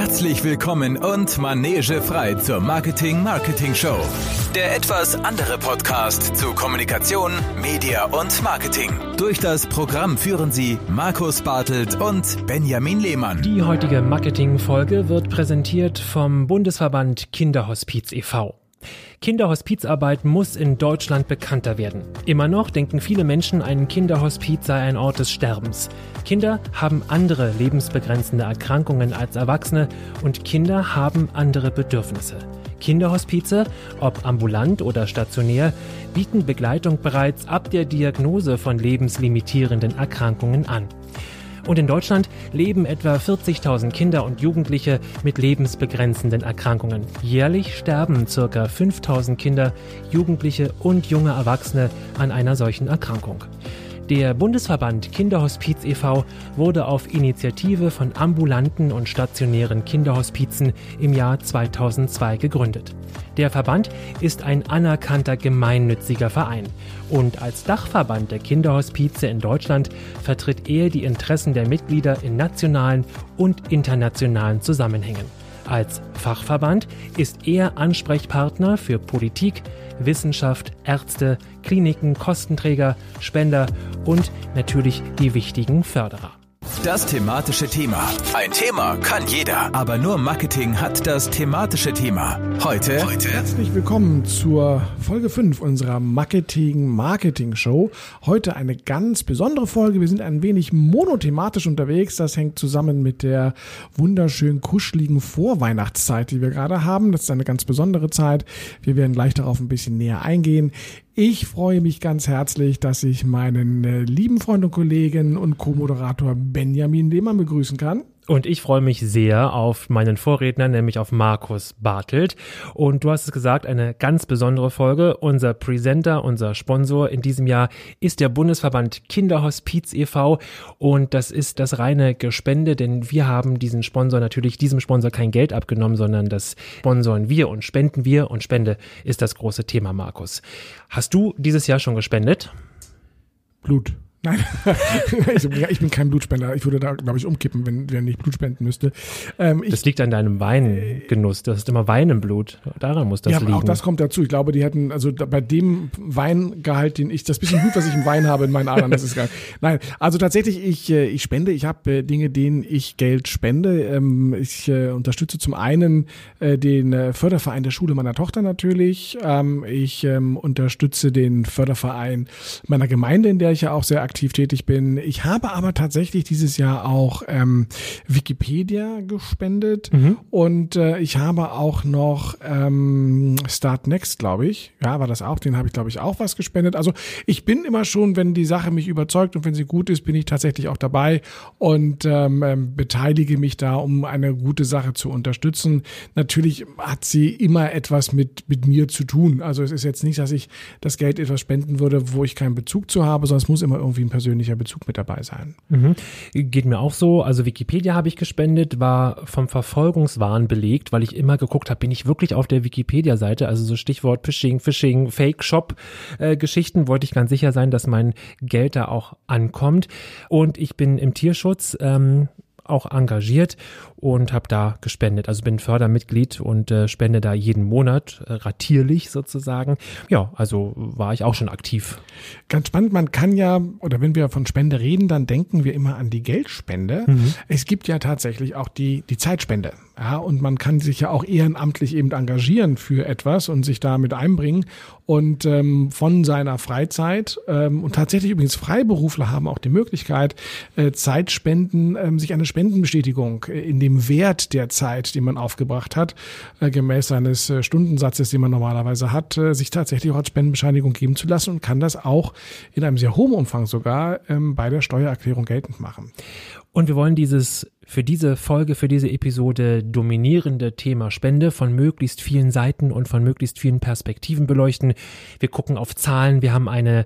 Herzlich willkommen und Manege frei zur Marketing Marketing Show. Der etwas andere Podcast zu Kommunikation, Media und Marketing. Durch das Programm führen Sie Markus Bartelt und Benjamin Lehmann. Die heutige Marketing-Folge wird präsentiert vom Bundesverband Kinderhospiz e.V. Kinderhospizarbeit muss in Deutschland bekannter werden. Immer noch denken viele Menschen, ein Kinderhospiz sei ein Ort des Sterbens. Kinder haben andere lebensbegrenzende Erkrankungen als Erwachsene und Kinder haben andere Bedürfnisse. Kinderhospize, ob ambulant oder stationär, bieten Begleitung bereits ab der Diagnose von lebenslimitierenden Erkrankungen an. Und in Deutschland leben etwa 40.000 Kinder und Jugendliche mit lebensbegrenzenden Erkrankungen. Jährlich sterben ca. 5.000 Kinder, Jugendliche und junge Erwachsene an einer solchen Erkrankung. Der Bundesverband Kinderhospiz e.V. wurde auf Initiative von ambulanten und stationären Kinderhospizen im Jahr 2002 gegründet. Der Verband ist ein anerkannter gemeinnütziger Verein und als Dachverband der Kinderhospize in Deutschland vertritt er die Interessen der Mitglieder in nationalen und internationalen Zusammenhängen. Als Fachverband ist er Ansprechpartner für Politik, Wissenschaft, Ärzte, Kliniken, Kostenträger, Spender und natürlich die wichtigen Förderer. Das thematische Thema. Ein Thema kann jeder, aber nur Marketing hat das thematische Thema. Heute, Heute. Herzlich willkommen zur Folge 5 unserer Marketing Marketing Show. Heute eine ganz besondere Folge. Wir sind ein wenig monothematisch unterwegs. Das hängt zusammen mit der wunderschön kuscheligen Vorweihnachtszeit, die wir gerade haben. Das ist eine ganz besondere Zeit. Wir werden gleich darauf ein bisschen näher eingehen. Ich freue mich ganz herzlich, dass ich meinen äh, lieben Freund und Kollegen und Co-Moderator Benjamin Lehmann begrüßen kann. Und ich freue mich sehr auf meinen Vorredner, nämlich auf Markus Bartelt. Und du hast es gesagt, eine ganz besondere Folge. Unser Presenter, unser Sponsor in diesem Jahr ist der Bundesverband Kinderhospiz e.V. Und das ist das reine Gespende, denn wir haben diesen Sponsor natürlich, diesem Sponsor kein Geld abgenommen, sondern das sponsoren wir und spenden wir. Und Spende ist das große Thema, Markus. Hast du dieses Jahr schon gespendet? Blut. Nein, ich bin kein Blutspender. Ich würde da, glaube ich, umkippen, wenn, wenn ich Blut spenden müsste. Ähm, das liegt an deinem Weingenuss. Das ist immer Wein im Blut. Daran muss das ja, liegen. auch das kommt dazu. Ich glaube, die hätten, also bei dem Weingehalt, den ich, das bisschen Blut, was ich im Wein habe in meinen Adern, das ist geil. Nein, also tatsächlich, ich, äh, ich spende. Ich habe äh, Dinge, denen ich Geld spende. Ähm, ich äh, unterstütze zum einen den Förderverein der Schule meiner Tochter natürlich. Ähm, ich ähm, unterstütze den Förderverein meiner Gemeinde, in der ich ja auch sehr aktiv tätig bin. Ich habe aber tatsächlich dieses Jahr auch ähm, Wikipedia gespendet mhm. und äh, ich habe auch noch ähm, Start Next, glaube ich. Ja, war das auch. Den habe ich, glaube ich, auch was gespendet. Also ich bin immer schon, wenn die Sache mich überzeugt und wenn sie gut ist, bin ich tatsächlich auch dabei und ähm, ähm beteilige mich da, um eine gute Sache zu unterstützen. Natürlich hat sie immer etwas mit, mit mir zu tun. Also es ist jetzt nicht, dass ich das Geld etwas spenden würde, wo ich keinen Bezug zu habe, sondern es muss immer irgendwie irgendwie ein persönlicher Bezug mit dabei sein. Mhm. Geht mir auch so. Also Wikipedia habe ich gespendet, war vom Verfolgungswahn belegt, weil ich immer geguckt habe, bin ich wirklich auf der Wikipedia-Seite? Also so Stichwort Phishing, Phishing, Fake-Shop-Geschichten, äh, wollte ich ganz sicher sein, dass mein Geld da auch ankommt. Und ich bin im Tierschutz. Ähm, auch engagiert und habe da gespendet. Also bin Fördermitglied und äh, spende da jeden Monat äh, ratierlich sozusagen. Ja, also war ich auch schon aktiv. Ganz spannend, man kann ja, oder wenn wir von Spende reden, dann denken wir immer an die Geldspende. Mhm. Es gibt ja tatsächlich auch die, die Zeitspende. Ja, und man kann sich ja auch ehrenamtlich eben engagieren für etwas und sich damit einbringen und ähm, von seiner Freizeit ähm, und tatsächlich übrigens Freiberufler haben auch die Möglichkeit, äh, Zeitspenden, ähm, sich eine Spendenbestätigung äh, in dem Wert der Zeit, die man aufgebracht hat, äh, gemäß seines äh, Stundensatzes, den man normalerweise hat, äh, sich tatsächlich auch als Spendenbescheinigung geben zu lassen und kann das auch in einem sehr hohen Umfang sogar ähm, bei der Steuererklärung geltend machen. Und wir wollen dieses für diese Folge, für diese Episode dominierende Thema Spende von möglichst vielen Seiten und von möglichst vielen Perspektiven beleuchten. Wir gucken auf Zahlen. Wir haben eine,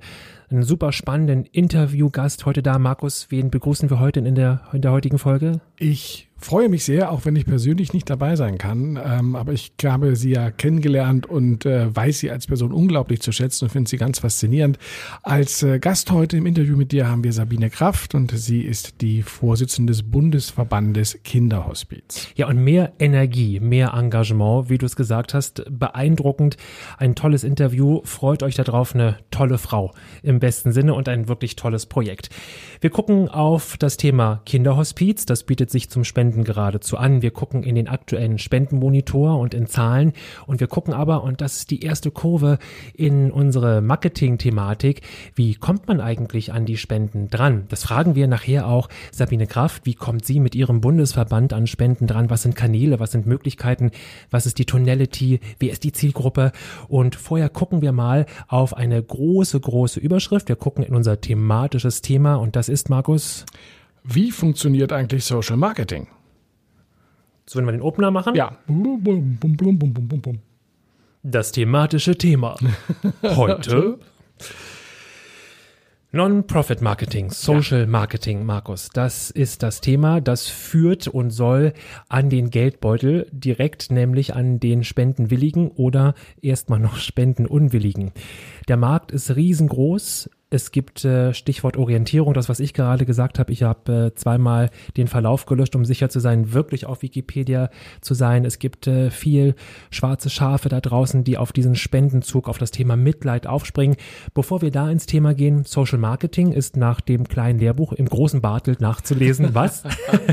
einen super spannenden Interviewgast heute da. Markus, wen begrüßen wir heute in der, in der heutigen Folge? Ich freue mich sehr, auch wenn ich persönlich nicht dabei sein kann. Ähm, aber ich habe sie ja kennengelernt und äh, weiß sie als Person unglaublich zu schätzen und finde sie ganz faszinierend. Als äh, Gast heute im Interview mit dir haben wir Sabine Kraft und sie ist die Vorsitzende des Bundesverbandes Kinderhospiz. Ja, und mehr Energie, mehr Engagement, wie du es gesagt hast, beeindruckend. Ein tolles Interview. Freut euch darauf, eine tolle Frau im besten Sinne und ein wirklich tolles Projekt. Wir gucken auf das Thema Kinderhospiz. Das bietet sich zum Spenden geradezu an. Wir gucken in den aktuellen Spendenmonitor und in Zahlen. Und wir gucken aber, und das ist die erste Kurve in unsere Marketing-Thematik, wie kommt man eigentlich an die Spenden dran? Das fragen wir nachher auch Sabine Kraft. Wie kommt sie mit ihrem Bundesverband an Spenden dran? Was sind Kanäle? Was sind Möglichkeiten? Was ist die Tonality? Wer ist die Zielgruppe? Und vorher gucken wir mal auf eine große, große Überschrift. Wir gucken in unser thematisches Thema und das ist, Markus, wie funktioniert eigentlich Social Marketing? So, wenn wir den Opener machen? Ja. Das thematische Thema. Heute. Non-Profit Marketing, Social ja. Marketing, Markus, das ist das Thema, das führt und soll an den Geldbeutel direkt, nämlich an den Spendenwilligen oder erstmal noch Spendenunwilligen. Der Markt ist riesengroß, es gibt äh, Stichwort Orientierung, das, was ich gerade gesagt habe. Ich habe äh, zweimal den Verlauf gelöscht, um sicher zu sein, wirklich auf Wikipedia zu sein. Es gibt äh, viel schwarze Schafe da draußen, die auf diesen Spendenzug, auf das Thema Mitleid aufspringen. Bevor wir da ins Thema gehen, Social Marketing ist nach dem kleinen Lehrbuch im großen Bartelt nachzulesen. Was?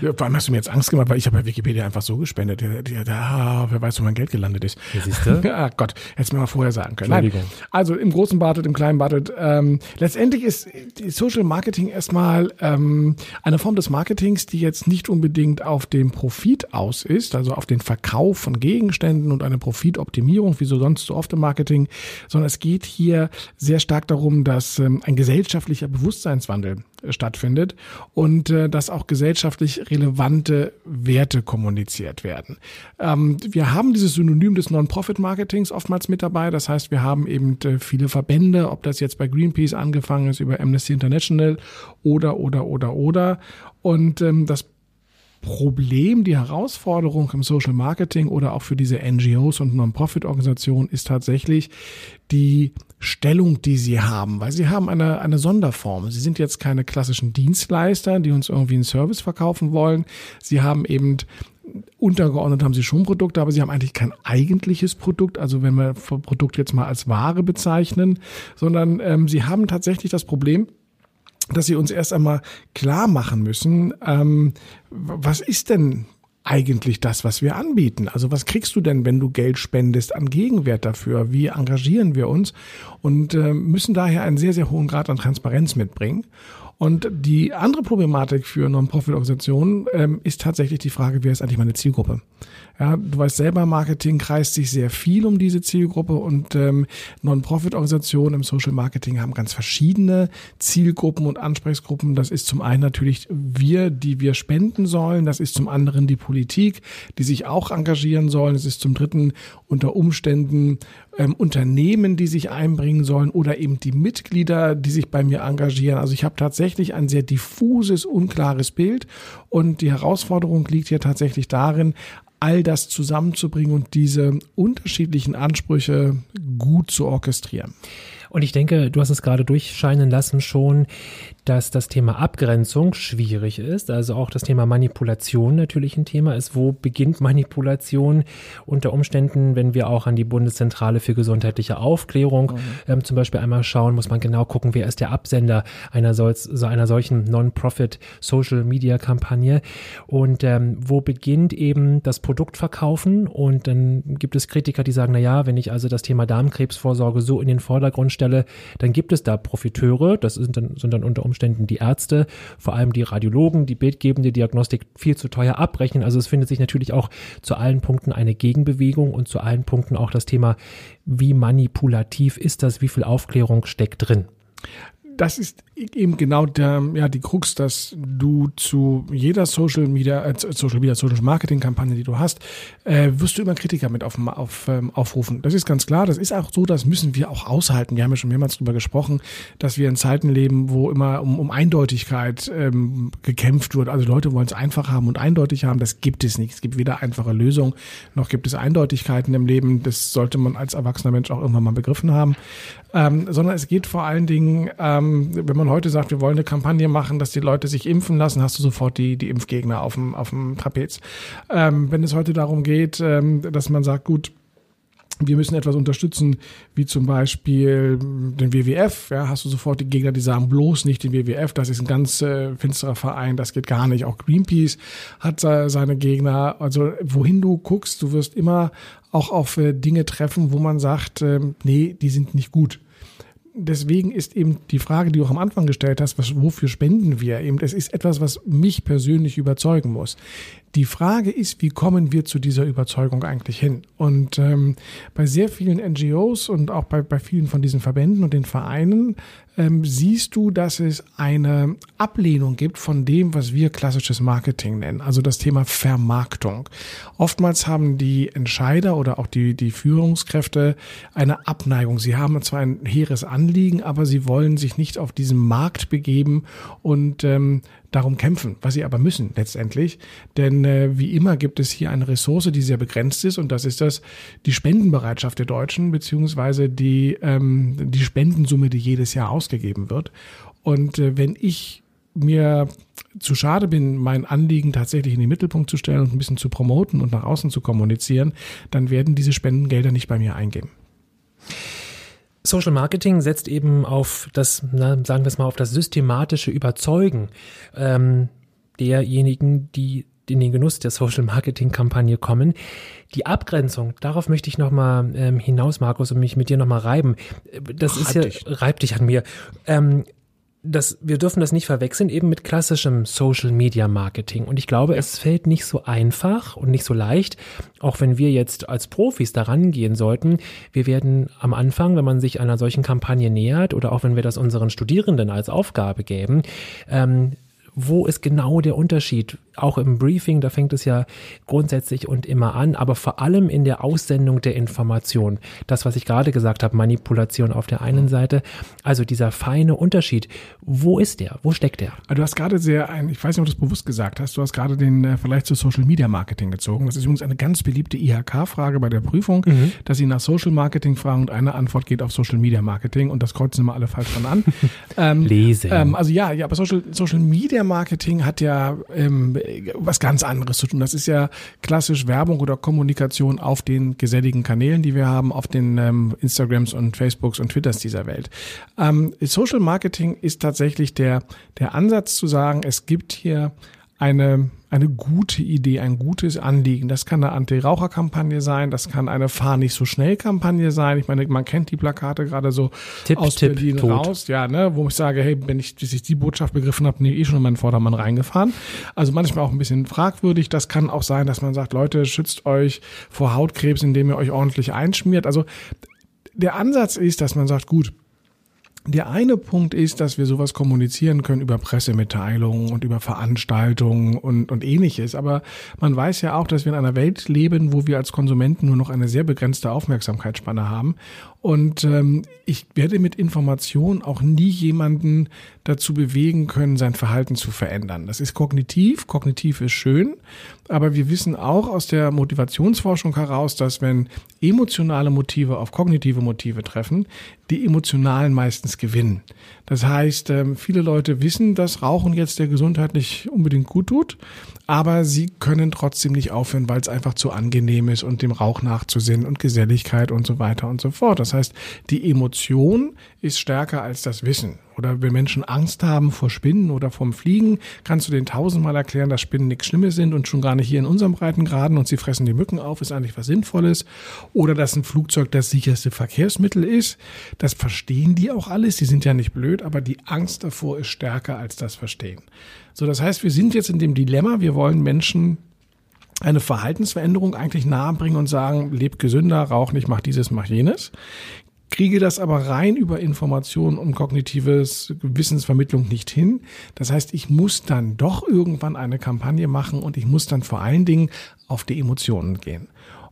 ja, vor allem hast du mir jetzt Angst gemacht, weil ich habe bei Wikipedia einfach so gespendet. Der, ah, wer weiß, wo mein Geld gelandet ist. Ja, siehst du? ah, Gott, hättest du mir mal vorher sagen können. Entschuldigung. Nein. Also im großen Bartelt, im kleinen Bartelt bedeutet, ähm, letztendlich ist Social Marketing erstmal ähm, eine Form des Marketings, die jetzt nicht unbedingt auf den Profit aus ist, also auf den Verkauf von Gegenständen und eine Profitoptimierung, wie so sonst so oft im Marketing, sondern es geht hier sehr stark darum, dass ähm, ein gesellschaftlicher Bewusstseinswandel stattfindet und äh, dass auch gesellschaftlich relevante Werte kommuniziert werden. Ähm, wir haben dieses Synonym des Non-Profit-Marketings oftmals mit dabei. Das heißt, wir haben eben äh, viele Verbände, ob das jetzt bei Greenpeace angefangen ist, über Amnesty International oder, oder, oder, oder. Und ähm, das Problem, die Herausforderung im Social Marketing oder auch für diese NGOs und Non-Profit-Organisationen ist tatsächlich die Stellung, die sie haben, weil sie haben eine, eine Sonderform. Sie sind jetzt keine klassischen Dienstleister, die uns irgendwie einen Service verkaufen wollen. Sie haben eben untergeordnet haben sie schon Produkte, aber sie haben eigentlich kein eigentliches Produkt, also wenn wir Produkt jetzt mal als Ware bezeichnen, sondern ähm, sie haben tatsächlich das Problem, dass sie uns erst einmal klar machen müssen, ähm, was ist denn eigentlich das, was wir anbieten? Also was kriegst du denn, wenn du Geld spendest an Gegenwert dafür? Wie engagieren wir uns? Und äh, müssen daher einen sehr, sehr hohen Grad an Transparenz mitbringen. Und die andere Problematik für Non-Profit-Organisationen ähm, ist tatsächlich die Frage, wer ist eigentlich meine Zielgruppe? Ja, du weißt selber, Marketing kreist sich sehr viel um diese Zielgruppe und ähm, Non-Profit-Organisationen im Social Marketing haben ganz verschiedene Zielgruppen und Ansprechgruppen. Das ist zum einen natürlich wir, die wir spenden sollen. Das ist zum anderen die Politik, die sich auch engagieren sollen. Es ist zum dritten unter Umständen ähm, Unternehmen, die sich einbringen sollen oder eben die Mitglieder, die sich bei mir engagieren. Also ich habe tatsächlich ein sehr diffuses, unklares Bild und die Herausforderung liegt hier tatsächlich darin, all das zusammenzubringen und diese unterschiedlichen Ansprüche gut zu orchestrieren. Und ich denke, du hast es gerade durchscheinen lassen schon, dass das Thema Abgrenzung schwierig ist. Also auch das Thema Manipulation natürlich ein Thema ist. Wo beginnt Manipulation? Unter Umständen, wenn wir auch an die Bundeszentrale für gesundheitliche Aufklärung mhm. ähm, zum Beispiel einmal schauen, muss man genau gucken, wer ist der Absender einer, sol so einer solchen Non-Profit Social Media Kampagne und ähm, wo beginnt eben das Produktverkaufen und dann gibt es Kritiker, die sagen, na ja, wenn ich also das Thema Darmkrebsvorsorge so in den Vordergrund stelle, dann gibt es da Profiteure, das sind dann, sind dann unter Umständen die Ärzte, vor allem die Radiologen, die bildgebende Diagnostik viel zu teuer abrechnen. Also es findet sich natürlich auch zu allen Punkten eine Gegenbewegung und zu allen Punkten auch das Thema, wie manipulativ ist das, wie viel Aufklärung steckt drin das ist eben genau der, ja, die Krux, dass du zu jeder Social Media, äh, Social Media, Social Marketing Kampagne, die du hast, äh, wirst du immer Kritiker mit auf, auf, ähm, aufrufen. Das ist ganz klar. Das ist auch so, das müssen wir auch aushalten. Wir haben ja schon mehrmals darüber gesprochen, dass wir in Zeiten leben, wo immer um, um Eindeutigkeit ähm, gekämpft wird. Also Leute wollen es einfach haben und eindeutig haben. Das gibt es nicht. Es gibt weder einfache Lösungen, noch gibt es Eindeutigkeiten im Leben. Das sollte man als erwachsener Mensch auch irgendwann mal begriffen haben. Ähm, sondern es geht vor allen Dingen, ähm, wenn man heute sagt, wir wollen eine Kampagne machen, dass die Leute sich impfen lassen, hast du sofort die, die Impfgegner auf dem, auf dem Trapez. Ähm, wenn es heute darum geht, ähm, dass man sagt, gut, wir müssen etwas unterstützen, wie zum Beispiel den WWF. Ja, hast du sofort die Gegner, die sagen, bloß nicht den WWF, das ist ein ganz äh, finsterer Verein, das geht gar nicht. Auch Greenpeace hat äh, seine Gegner. Also wohin du guckst, du wirst immer auch auf äh, Dinge treffen, wo man sagt, äh, nee, die sind nicht gut deswegen ist eben die Frage, die du auch am Anfang gestellt hast, was, wofür spenden wir? Eben, das ist etwas, was mich persönlich überzeugen muss. Die Frage ist, wie kommen wir zu dieser Überzeugung eigentlich hin? Und ähm, bei sehr vielen NGOs und auch bei, bei vielen von diesen Verbänden und den Vereinen ähm, siehst du, dass es eine Ablehnung gibt von dem, was wir klassisches Marketing nennen, also das Thema Vermarktung. Oftmals haben die Entscheider oder auch die, die Führungskräfte eine Abneigung. Sie haben zwar ein hehres Anliegen, aber sie wollen sich nicht auf diesen Markt begeben und ähm, darum kämpfen, was sie aber müssen letztendlich. Denn äh, wie immer gibt es hier eine Ressource, die sehr begrenzt ist und das ist das die Spendenbereitschaft der Deutschen beziehungsweise die ähm, die Spendensumme, die jedes Jahr ausgegeben wird. Und äh, wenn ich mir zu schade bin, mein Anliegen tatsächlich in den Mittelpunkt zu stellen und ein bisschen zu promoten und nach außen zu kommunizieren, dann werden diese Spendengelder nicht bei mir eingehen. Social Marketing setzt eben auf das, na, sagen wir es mal, auf das systematische Überzeugen ähm, derjenigen, die in den Genuss der Social Marketing Kampagne kommen. Die Abgrenzung, darauf möchte ich nochmal ähm, hinaus, Markus, und mich mit dir nochmal reiben. Das Ach, ist ja, dich. reib dich an mir. Ähm, das, wir dürfen das nicht verwechseln eben mit klassischem Social Media Marketing. Und ich glaube, ja. es fällt nicht so einfach und nicht so leicht, auch wenn wir jetzt als Profis daran gehen sollten. Wir werden am Anfang, wenn man sich einer solchen Kampagne nähert oder auch wenn wir das unseren Studierenden als Aufgabe geben, ähm, wo ist genau der Unterschied? Auch im Briefing, da fängt es ja grundsätzlich und immer an, aber vor allem in der Aussendung der Information. Das, was ich gerade gesagt habe, Manipulation auf der einen Seite. Also dieser feine Unterschied. Wo ist der? Wo steckt der? Du hast gerade sehr, ein, ich weiß nicht, ob du das bewusst gesagt hast, du hast gerade den äh, Vergleich zu Social Media Marketing gezogen. Das ist übrigens eine ganz beliebte IHK-Frage bei der Prüfung, mhm. dass sie nach Social Marketing fragen und eine Antwort geht auf Social Media Marketing und das kreuzen immer alle falsch dran an. ähm, Lesen. Ähm, also ja, ja, aber Social, Social Media Marketing hat ja ähm, was ganz anderes zu tun. Das ist ja klassisch Werbung oder Kommunikation auf den geselligen Kanälen, die wir haben, auf den ähm, Instagrams und Facebooks und Twitters dieser Welt. Ähm, Social Marketing ist tatsächlich der, der Ansatz zu sagen, es gibt hier eine, eine gute Idee, ein gutes Anliegen. Das kann eine Anti-Raucher-Kampagne sein, das kann eine Fahr nicht so schnell Kampagne sein. Ich meine, man kennt die Plakate gerade so Tipp, aus Tipp, Berlin tot. raus, ja, ne, wo ich sage, hey, wenn ich, bis ich die Botschaft begriffen habe, nee, eh schon in meinen Vordermann reingefahren. Also manchmal auch ein bisschen fragwürdig. Das kann auch sein, dass man sagt, Leute, schützt euch vor Hautkrebs, indem ihr euch ordentlich einschmiert. Also der Ansatz ist, dass man sagt, gut, der eine Punkt ist, dass wir sowas kommunizieren können über Pressemitteilungen und über Veranstaltungen und, und ähnliches. Aber man weiß ja auch, dass wir in einer Welt leben, wo wir als Konsumenten nur noch eine sehr begrenzte Aufmerksamkeitsspanne haben. Und ähm, ich werde mit Information auch nie jemanden dazu bewegen können, sein Verhalten zu verändern. Das ist kognitiv. Kognitiv ist schön. Aber wir wissen auch aus der Motivationsforschung heraus, dass wenn emotionale Motive auf kognitive Motive treffen, die emotionalen meistens gewinnen. Das heißt, ähm, viele Leute wissen, dass Rauchen jetzt der Gesundheit nicht unbedingt gut tut, aber sie können trotzdem nicht aufhören, weil es einfach zu angenehm ist und dem Rauch nachzusinnen und Geselligkeit und so weiter und so fort. Das heißt, die Emotion ist stärker als das Wissen. Oder wenn Menschen Angst haben vor Spinnen oder vom Fliegen, kannst du denen tausendmal erklären, dass Spinnen nichts Schlimmes sind und schon gar nicht hier in unserem Breitengraden und sie fressen die Mücken auf, ist eigentlich was Sinnvolles. Oder dass ein Flugzeug das sicherste Verkehrsmittel ist. Das verstehen die auch alles. Die sind ja nicht blöd, aber die Angst davor ist stärker als das Verstehen. So, das heißt, wir sind jetzt in dem Dilemma, wir wollen Menschen eine Verhaltensveränderung eigentlich nahebringen und sagen, leb gesünder, rauch nicht, mach dieses, mach jenes kriege das aber rein über Information und kognitives Wissensvermittlung nicht hin. Das heißt, ich muss dann doch irgendwann eine Kampagne machen und ich muss dann vor allen Dingen auf die Emotionen gehen.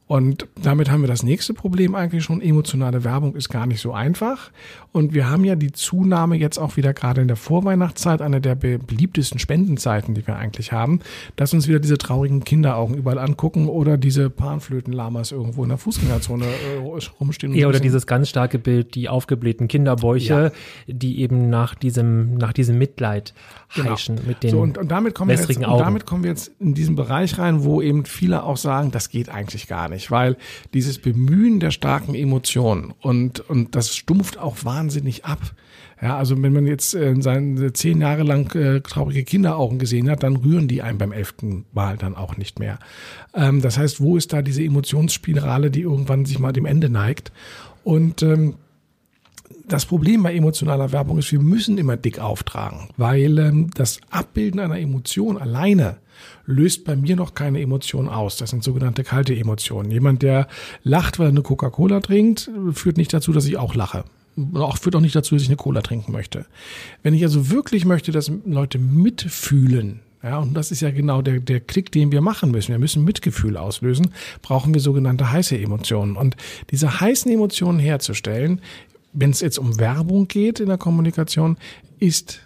Und damit haben wir das nächste Problem eigentlich schon. Emotionale Werbung ist gar nicht so einfach. Und wir haben ja die Zunahme jetzt auch wieder gerade in der Vorweihnachtszeit, eine der beliebtesten Spendenzeiten, die wir eigentlich haben, dass uns wieder diese traurigen Kinderaugen überall angucken oder diese Panflötenlamas irgendwo in der Fußgängerzone äh, rumstehen. Ja, oder dieses ganz starke Bild, die aufgeblähten Kinderbäuche, ja. die eben nach diesem, nach diesem Mitleid genau. heischen mit den so, und, und damit kommen wir jetzt, Augen. Und damit kommen wir jetzt in diesen Bereich rein, wo eben viele auch sagen, das geht eigentlich gar nicht, weil dieses Bemühen der starken Emotionen und, und das stumpft auch wahnsinnig ab. Ja, also wenn man jetzt äh, seine zehn Jahre lang äh, traurige Kinderaugen gesehen hat, dann rühren die einen beim elften Mal dann auch nicht mehr. Ähm, das heißt, wo ist da diese Emotionsspirale, die irgendwann sich mal dem Ende neigt? Und ähm, das Problem bei emotionaler Werbung ist, wir müssen immer dick auftragen, weil ähm, das Abbilden einer Emotion alleine löst bei mir noch keine Emotion aus. Das sind sogenannte kalte Emotionen. Jemand, der lacht, weil er eine Coca-Cola trinkt, führt nicht dazu, dass ich auch lache. Auch führt auch nicht dazu, dass ich eine Cola trinken möchte. Wenn ich also wirklich möchte, dass Leute mitfühlen, ja, und das ist ja genau der, der Klick, den wir machen müssen. Wir müssen Mitgefühl auslösen, brauchen wir sogenannte heiße Emotionen. Und diese heißen Emotionen herzustellen, wenn es jetzt um Werbung geht in der Kommunikation, ist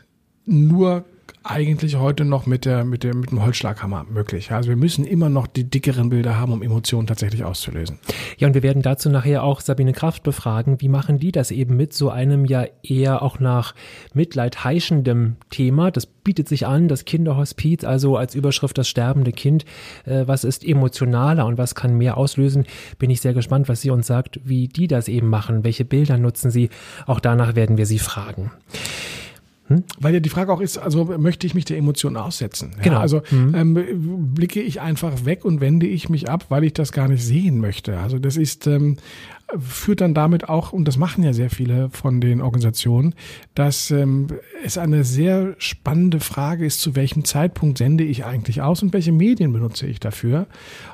nur eigentlich heute noch mit der, mit der, mit dem Holzschlaghammer möglich. Also wir müssen immer noch die dickeren Bilder haben, um Emotionen tatsächlich auszulösen. Ja, und wir werden dazu nachher auch Sabine Kraft befragen. Wie machen die das eben mit so einem ja eher auch nach Mitleid heischendem Thema? Das bietet sich an, das Kinderhospiz, also als Überschrift das sterbende Kind. Äh, was ist emotionaler und was kann mehr auslösen? Bin ich sehr gespannt, was sie uns sagt, wie die das eben machen. Welche Bilder nutzen sie? Auch danach werden wir sie fragen. Hm? Weil ja die Frage auch ist, also möchte ich mich der Emotion aussetzen? Ja, genau. Also mhm. ähm, blicke ich einfach weg und wende ich mich ab, weil ich das gar nicht sehen möchte. Also das ist ähm, führt dann damit auch, und das machen ja sehr viele von den Organisationen, dass ähm, es eine sehr spannende Frage ist, zu welchem Zeitpunkt sende ich eigentlich aus und welche Medien benutze ich dafür.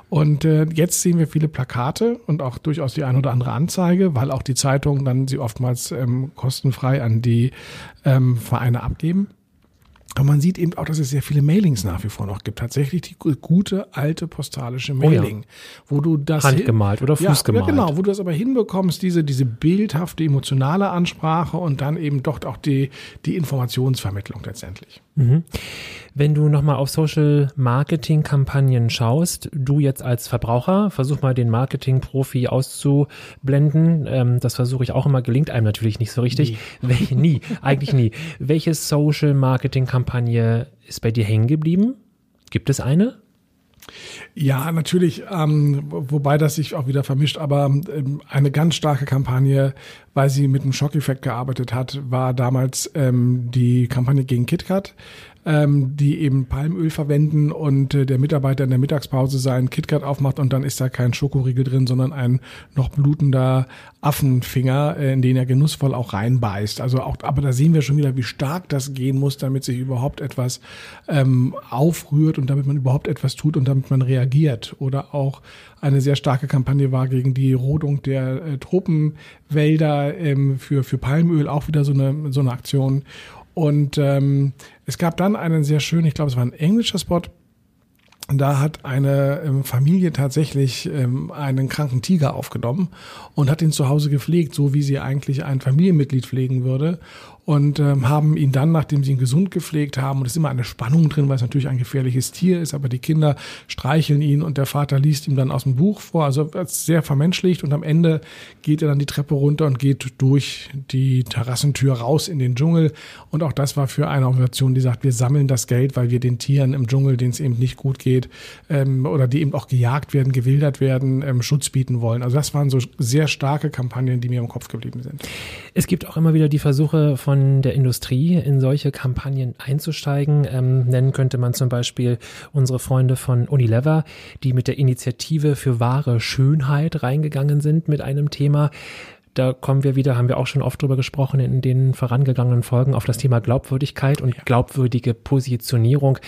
Und äh, jetzt sehen wir viele Plakate und auch durchaus die ein oder andere Anzeige, weil auch die Zeitungen dann sie oftmals ähm, kostenfrei an die ähm, Vereine abgeben. Aber man sieht eben auch, dass es sehr viele Mailings nach wie vor noch gibt. Tatsächlich die gute alte postalische Mailing, oh ja. wo du das handgemalt oder fußgemalt. Ja, ja, genau, wo du das aber hinbekommst, diese diese bildhafte emotionale Ansprache und dann eben doch auch die die Informationsvermittlung letztendlich. Mhm. Wenn du nochmal auf Social Marketing Kampagnen schaust, du jetzt als Verbraucher, versuch mal den Marketing-Profi auszublenden. Ähm, das versuche ich auch immer, gelingt einem natürlich nicht so richtig. Nie, Wel nie eigentlich nie. Welche Social Marketing Kampagne ist bei dir hängen geblieben? Gibt es eine? Ja, natürlich, ähm, wobei das sich auch wieder vermischt, aber ähm, eine ganz starke Kampagne, weil sie mit einem Schockeffekt gearbeitet hat, war damals ähm, die Kampagne gegen KitKat ähm, die eben Palmöl verwenden und äh, der Mitarbeiter in der Mittagspause seinen KitKat aufmacht und dann ist da kein Schokoriegel drin, sondern ein noch blutender Affenfinger, äh, in den er genussvoll auch reinbeißt. Also auch, aber da sehen wir schon wieder, wie stark das gehen muss, damit sich überhaupt etwas ähm, aufrührt und damit man überhaupt etwas tut und damit man reagiert. Oder auch eine sehr starke Kampagne war gegen die Rodung der äh, Tropenwälder ähm, für, für Palmöl, auch wieder so eine, so eine Aktion. Und ähm, es gab dann einen sehr schönen, ich glaube, es war ein englischer Spot. Da hat eine ähm, Familie tatsächlich ähm, einen kranken Tiger aufgenommen und hat ihn zu Hause gepflegt, so wie sie eigentlich ein Familienmitglied pflegen würde und ähm, haben ihn dann, nachdem sie ihn gesund gepflegt haben, und es ist immer eine Spannung drin, weil es natürlich ein gefährliches Tier ist, aber die Kinder streicheln ihn und der Vater liest ihm dann aus dem Buch vor, also sehr vermenschlicht und am Ende geht er dann die Treppe runter und geht durch die Terrassentür raus in den Dschungel und auch das war für eine Organisation, die sagt, wir sammeln das Geld, weil wir den Tieren im Dschungel, denen es eben nicht gut geht ähm, oder die eben auch gejagt werden, gewildert werden, ähm, Schutz bieten wollen. Also das waren so sehr starke Kampagnen, die mir im Kopf geblieben sind. Es gibt auch immer wieder die Versuche von von der Industrie in solche Kampagnen einzusteigen. Ähm, nennen könnte man zum Beispiel unsere Freunde von Unilever, die mit der Initiative für wahre Schönheit reingegangen sind mit einem Thema. da kommen wir wieder, haben wir auch schon oft drüber gesprochen in den vorangegangenen Folgen, auf das Thema Glaubwürdigkeit und glaubwürdige Positionierung.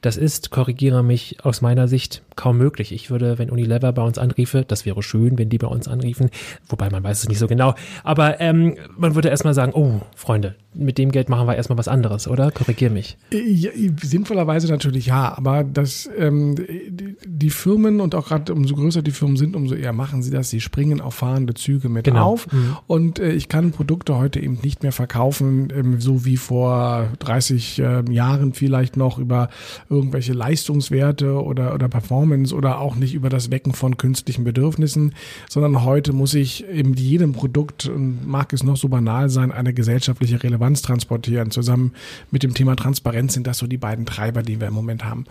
Das ist, korrigiere mich, aus meiner Sicht kaum möglich. Ich würde, wenn Unilever bei uns anriefe, das wäre schön, wenn die bei uns anriefen, wobei man weiß es nicht so genau, aber ähm, man würde erstmal sagen, oh, Freunde, mit dem Geld machen wir erstmal was anderes, oder? Korrigier mich. Ja, sinnvollerweise natürlich ja, aber das, ähm, die, die Firmen und auch gerade umso größer die Firmen sind, umso eher machen sie das. Sie springen auf fahrende Züge mit genau. auf mhm. und äh, ich kann Produkte heute eben nicht mehr verkaufen, ähm, so wie vor 30 äh, Jahren vielleicht noch über irgendwelche Leistungswerte oder, oder Performance oder auch nicht über das Wecken von künstlichen Bedürfnissen, sondern heute muss ich eben jedem Produkt, mag es noch so banal sein, eine gesellschaftliche Relevanz Relevanz transportieren. Zusammen mit dem Thema Transparenz sind das so die beiden Treiber, die wir im Moment haben.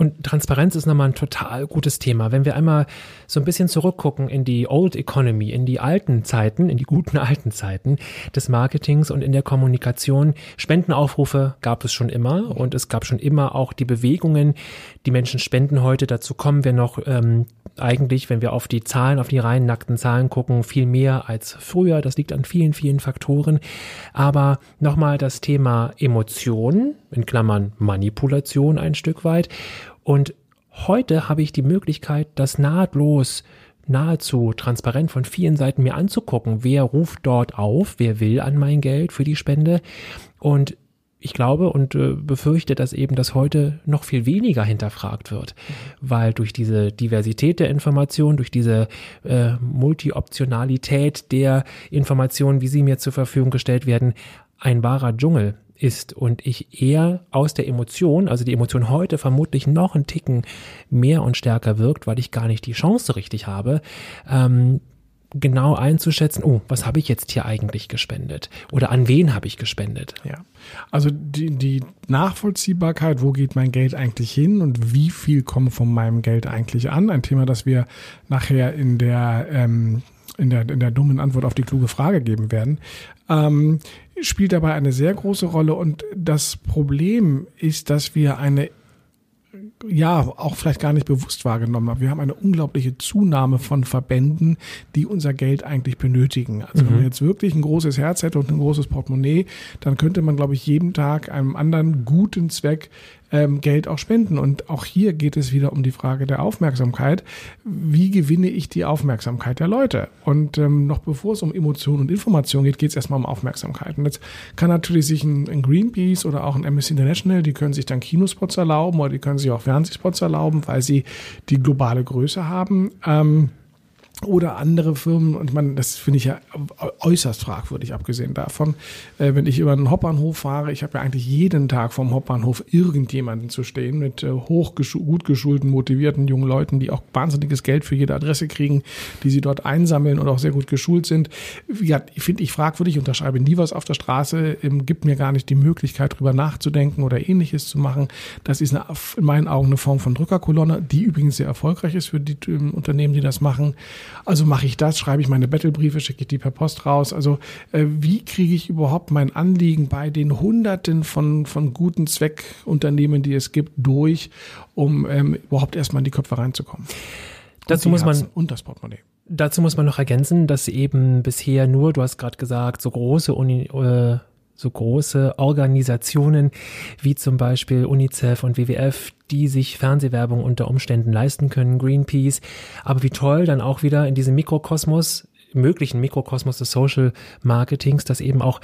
Und Transparenz ist nochmal ein total gutes Thema. Wenn wir einmal so ein bisschen zurückgucken in die Old Economy, in die alten Zeiten, in die guten alten Zeiten des Marketings und in der Kommunikation, Spendenaufrufe gab es schon immer und es gab schon immer auch die Bewegungen, die Menschen spenden heute. Dazu kommen wir noch ähm, eigentlich, wenn wir auf die Zahlen, auf die rein nackten Zahlen gucken, viel mehr als früher. Das liegt an vielen, vielen Faktoren. Aber nochmal das Thema Emotionen, in Klammern Manipulation ein Stück weit und heute habe ich die Möglichkeit, das nahtlos nahezu transparent von vielen Seiten mir anzugucken, wer ruft dort auf, wer will an mein Geld für die Spende. Und ich glaube und äh, befürchte, dass eben das heute noch viel weniger hinterfragt wird, weil durch diese Diversität der Information, durch diese äh, Multi-Optionalität der Informationen, wie sie mir zur Verfügung gestellt werden, ein wahrer Dschungel ist und ich eher aus der Emotion, also die Emotion heute vermutlich noch einen Ticken mehr und stärker wirkt, weil ich gar nicht die Chance richtig habe, ähm, genau einzuschätzen, oh, was habe ich jetzt hier eigentlich gespendet oder an wen habe ich gespendet? Ja, also die, die Nachvollziehbarkeit, wo geht mein Geld eigentlich hin und wie viel kommt von meinem Geld eigentlich an? Ein Thema, das wir nachher in der ähm, in der, in der dummen Antwort auf die kluge Frage geben werden. Ähm, spielt dabei eine sehr große Rolle und das Problem ist, dass wir eine ja, auch vielleicht gar nicht bewusst wahrgenommen haben. Wir haben eine unglaubliche Zunahme von Verbänden, die unser Geld eigentlich benötigen. Also mhm. wenn man jetzt wirklich ein großes Herz hätte und ein großes Portemonnaie, dann könnte man, glaube ich, jeden Tag einem anderen guten Zweck ähm, Geld auch spenden. Und auch hier geht es wieder um die Frage der Aufmerksamkeit. Wie gewinne ich die Aufmerksamkeit der Leute? Und ähm, noch bevor es um Emotionen und Information geht, geht es erstmal um Aufmerksamkeit. Und jetzt kann natürlich sich ein, ein Greenpeace oder auch ein Amnesty International, die können sich dann Kinospots erlauben oder die können sich auch Fernsehspots erlauben, weil sie die globale Größe haben. Ähm, oder andere Firmen und man, das finde ich ja äußerst fragwürdig, abgesehen davon, äh, wenn ich über einen Hauptbahnhof fahre, ich habe ja eigentlich jeden Tag vom Hauptbahnhof irgendjemanden zu stehen mit äh, gut geschulten, motivierten jungen Leuten, die auch wahnsinniges Geld für jede Adresse kriegen, die sie dort einsammeln und auch sehr gut geschult sind. Ja, finde ich fragwürdig, unterschreibe nie was auf der Straße, ähm, gibt mir gar nicht die Möglichkeit, drüber nachzudenken oder ähnliches zu machen. Das ist eine, in meinen Augen eine Form von Drückerkolonne, die übrigens sehr erfolgreich ist für die ähm, Unternehmen, die das machen. Also mache ich das, schreibe ich meine Battlebriefe, schicke ich die per Post raus. Also äh, wie kriege ich überhaupt mein Anliegen bei den Hunderten von, von guten Zweckunternehmen, die es gibt, durch, um ähm, überhaupt erstmal in die Köpfe reinzukommen? Dazu muss man und das Portemonnaie. Dazu muss man noch ergänzen, dass eben bisher nur, du hast gerade gesagt, so große Uni, äh, so große Organisationen wie zum Beispiel UNICEF und WWF, die sich Fernsehwerbung unter Umständen leisten können, Greenpeace. Aber wie toll dann auch wieder in diesem Mikrokosmos, möglichen Mikrokosmos des Social Marketings, dass eben auch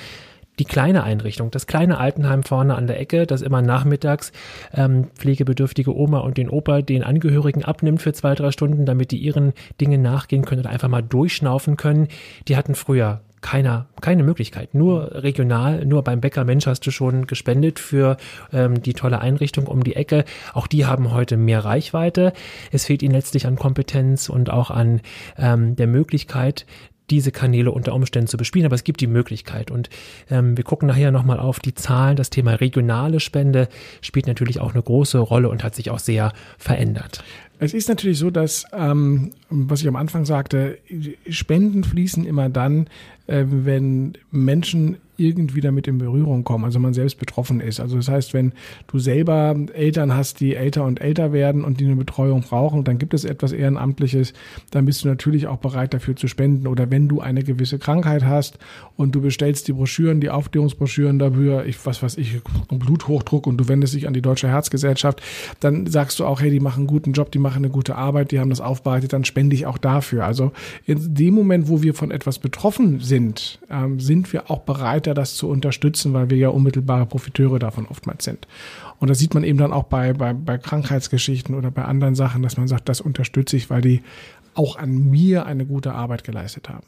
die kleine Einrichtung, das kleine Altenheim vorne an der Ecke, das immer nachmittags ähm, pflegebedürftige Oma und den Opa den Angehörigen abnimmt für zwei, drei Stunden, damit die ihren Dingen nachgehen können oder einfach mal durchschnaufen können. Die hatten früher keiner, keine Möglichkeit. Nur regional, nur beim Bäcker Mensch hast du schon gespendet für ähm, die tolle Einrichtung um die Ecke. Auch die haben heute mehr Reichweite. Es fehlt ihnen letztlich an Kompetenz und auch an ähm, der Möglichkeit, diese Kanäle unter Umständen zu bespielen, aber es gibt die Möglichkeit. Und ähm, wir gucken nachher nochmal auf die Zahlen. Das Thema regionale Spende spielt natürlich auch eine große Rolle und hat sich auch sehr verändert. Es ist natürlich so, dass, ähm, was ich am Anfang sagte, Spenden fließen immer dann, äh, wenn Menschen irgendwie damit in Berührung kommen, also man selbst betroffen ist. Also das heißt, wenn du selber Eltern hast, die älter und älter werden und die eine Betreuung brauchen, dann gibt es etwas Ehrenamtliches, dann bist du natürlich auch bereit dafür zu spenden. Oder wenn du eine gewisse Krankheit hast und du bestellst die Broschüren, die Aufklärungsbroschüren dafür, ich, was weiß ich, Bluthochdruck und du wendest dich an die Deutsche Herzgesellschaft, dann sagst du auch, hey, die machen einen guten Job, die machen eine gute Arbeit, die haben das aufbereitet, dann spende ich auch dafür. Also in dem Moment, wo wir von etwas betroffen sind, ähm, sind wir auch bereit, weiter das zu unterstützen, weil wir ja unmittelbare Profiteure davon oftmals sind. Und das sieht man eben dann auch bei, bei, bei Krankheitsgeschichten oder bei anderen Sachen, dass man sagt, das unterstütze ich, weil die auch an mir eine gute Arbeit geleistet haben.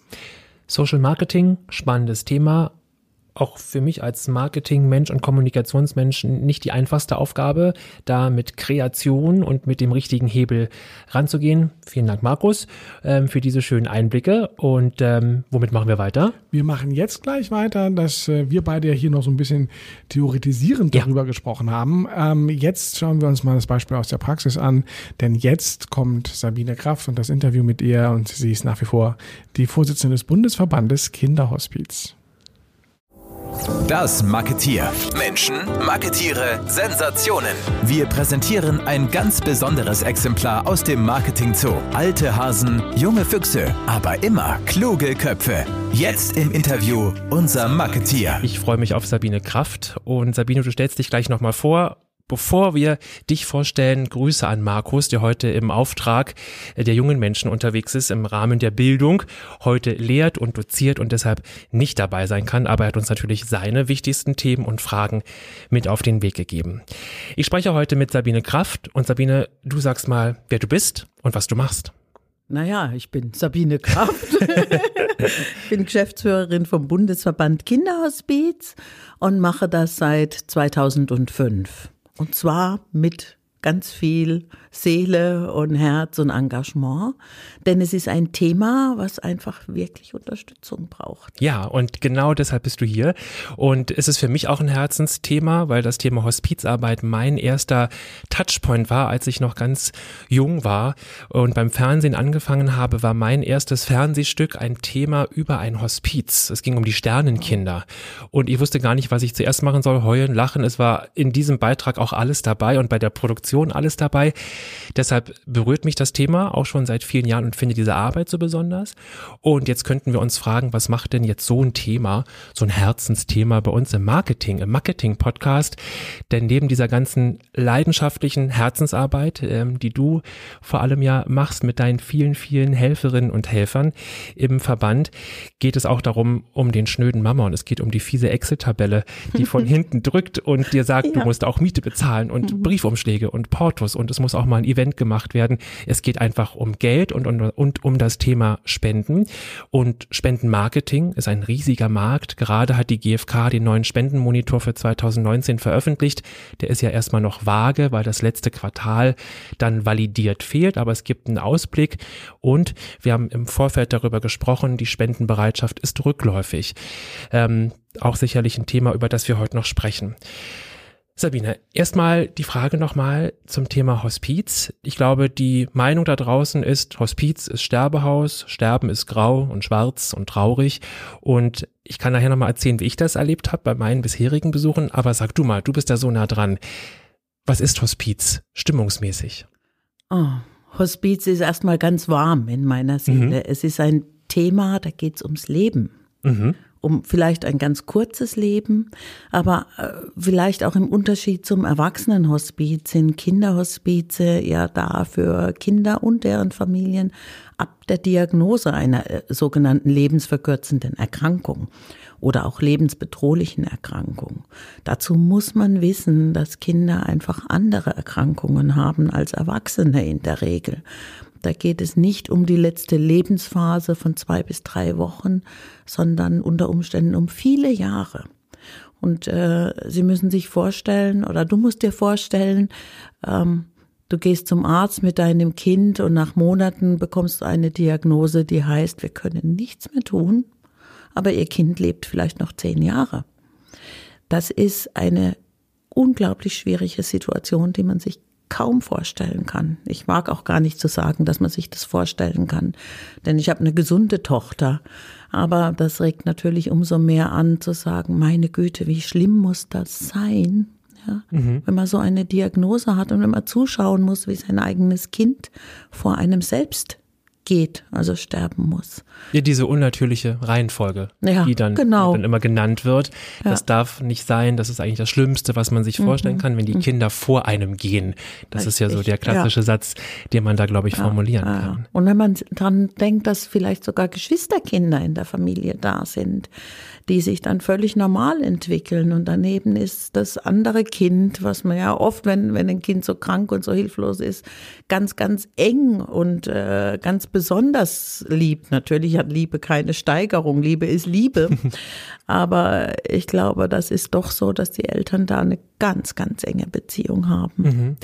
Social Marketing, spannendes Thema auch für mich als Marketingmensch und Kommunikationsmensch nicht die einfachste Aufgabe, da mit Kreation und mit dem richtigen Hebel ranzugehen. Vielen Dank, Markus, ähm, für diese schönen Einblicke. Und ähm, womit machen wir weiter? Wir machen jetzt gleich weiter, dass äh, wir beide ja hier noch so ein bisschen theoretisierend darüber ja. gesprochen haben. Ähm, jetzt schauen wir uns mal das Beispiel aus der Praxis an, denn jetzt kommt Sabine Kraft und das Interview mit ihr und sie ist nach wie vor die Vorsitzende des Bundesverbandes Kinderhospiz. Das Marketier. Menschen, Marketiere, Sensationen. Wir präsentieren ein ganz besonderes Exemplar aus dem Marketing Zoo. Alte Hasen, junge Füchse, aber immer kluge Köpfe. Jetzt im Interview unser Marketier. Ich freue mich auf Sabine Kraft und Sabine, du stellst dich gleich nochmal vor Bevor wir dich vorstellen, Grüße an Markus, der heute im Auftrag der jungen Menschen unterwegs ist, im Rahmen der Bildung, heute lehrt und doziert und deshalb nicht dabei sein kann, aber er hat uns natürlich seine wichtigsten Themen und Fragen mit auf den Weg gegeben. Ich spreche heute mit Sabine Kraft und Sabine, du sagst mal, wer du bist und was du machst. Naja, ich bin Sabine Kraft, bin Geschäftsführerin vom Bundesverband Kinderhospiz und mache das seit 2005. Und zwar mit ganz viel Seele und Herz und Engagement, denn es ist ein Thema, was einfach wirklich Unterstützung braucht. Ja, und genau deshalb bist du hier. Und es ist für mich auch ein Herzensthema, weil das Thema Hospizarbeit mein erster Touchpoint war, als ich noch ganz jung war und beim Fernsehen angefangen habe, war mein erstes Fernsehstück ein Thema über ein Hospiz. Es ging um die Sternenkinder. Und ich wusste gar nicht, was ich zuerst machen soll, heulen, lachen. Es war in diesem Beitrag auch alles dabei und bei der Produktion alles dabei. Deshalb berührt mich das Thema auch schon seit vielen Jahren und finde diese Arbeit so besonders. Und jetzt könnten wir uns fragen, was macht denn jetzt so ein Thema, so ein Herzensthema bei uns im Marketing, im Marketing-Podcast? Denn neben dieser ganzen leidenschaftlichen Herzensarbeit, ähm, die du vor allem ja machst mit deinen vielen, vielen Helferinnen und Helfern im Verband, geht es auch darum, um den schnöden Mama und es geht um die fiese Excel-Tabelle, die von hinten drückt und dir sagt, ja. du musst auch Miete bezahlen und mhm. Briefumschläge und Portos und es muss auch mal ein Event gemacht werden. Es geht einfach um Geld und, und, und um das Thema Spenden. Und Spendenmarketing ist ein riesiger Markt. Gerade hat die GfK den neuen Spendenmonitor für 2019 veröffentlicht. Der ist ja erstmal noch vage, weil das letzte Quartal dann validiert fehlt, aber es gibt einen Ausblick und wir haben im Vorfeld darüber gesprochen, die Spendenbereitschaft ist rückläufig. Ähm, auch sicherlich ein Thema, über das wir heute noch sprechen. Sabine, erstmal die Frage nochmal zum Thema Hospiz. Ich glaube, die Meinung da draußen ist, Hospiz ist Sterbehaus, Sterben ist grau und schwarz und traurig. Und ich kann nachher nochmal erzählen, wie ich das erlebt habe bei meinen bisherigen Besuchen. Aber sag du mal, du bist da so nah dran. Was ist Hospiz stimmungsmäßig? Oh, Hospiz ist erstmal ganz warm in meiner Seele. Mhm. Es ist ein Thema, da geht es ums Leben. Mhm um vielleicht ein ganz kurzes Leben, aber äh, vielleicht auch im Unterschied zum Erwachsenenhospiz sind Kinderhospize ja da für Kinder und deren Familien ab der Diagnose einer äh, sogenannten lebensverkürzenden Erkrankung oder auch lebensbedrohlichen Erkrankung. Dazu muss man wissen, dass Kinder einfach andere Erkrankungen haben als Erwachsene in der Regel. Da geht es nicht um die letzte Lebensphase von zwei bis drei Wochen, sondern unter Umständen um viele Jahre. Und äh, Sie müssen sich vorstellen, oder du musst dir vorstellen, ähm, du gehst zum Arzt mit deinem Kind und nach Monaten bekommst du eine Diagnose, die heißt, wir können nichts mehr tun, aber ihr Kind lebt vielleicht noch zehn Jahre. Das ist eine unglaublich schwierige Situation, die man sich kaum vorstellen kann. Ich mag auch gar nicht zu sagen, dass man sich das vorstellen kann, denn ich habe eine gesunde Tochter. Aber das regt natürlich umso mehr an zu sagen, meine Güte, wie schlimm muss das sein, ja, mhm. wenn man so eine Diagnose hat und wenn man zuschauen muss, wie sein eigenes Kind vor einem selbst geht, also sterben muss. Ja, diese unnatürliche Reihenfolge, ja, die dann, genau. dann immer genannt wird. Ja. Das darf nicht sein, das ist eigentlich das Schlimmste, was man sich mhm. vorstellen kann, wenn die mhm. Kinder vor einem gehen. Das Richtig. ist ja so der klassische ja. Satz, den man da, glaube ich, formulieren kann. Und wenn man dran denkt, dass vielleicht sogar Geschwisterkinder in der Familie da sind, die sich dann völlig normal entwickeln und daneben ist das andere Kind, was man ja oft, wenn, wenn ein Kind so krank und so hilflos ist, ganz, ganz eng und äh, ganz besonders liebt. Natürlich hat Liebe keine Steigerung. Liebe ist Liebe. Aber ich glaube, das ist doch so, dass die Eltern da eine ganz, ganz enge Beziehung haben. Mhm.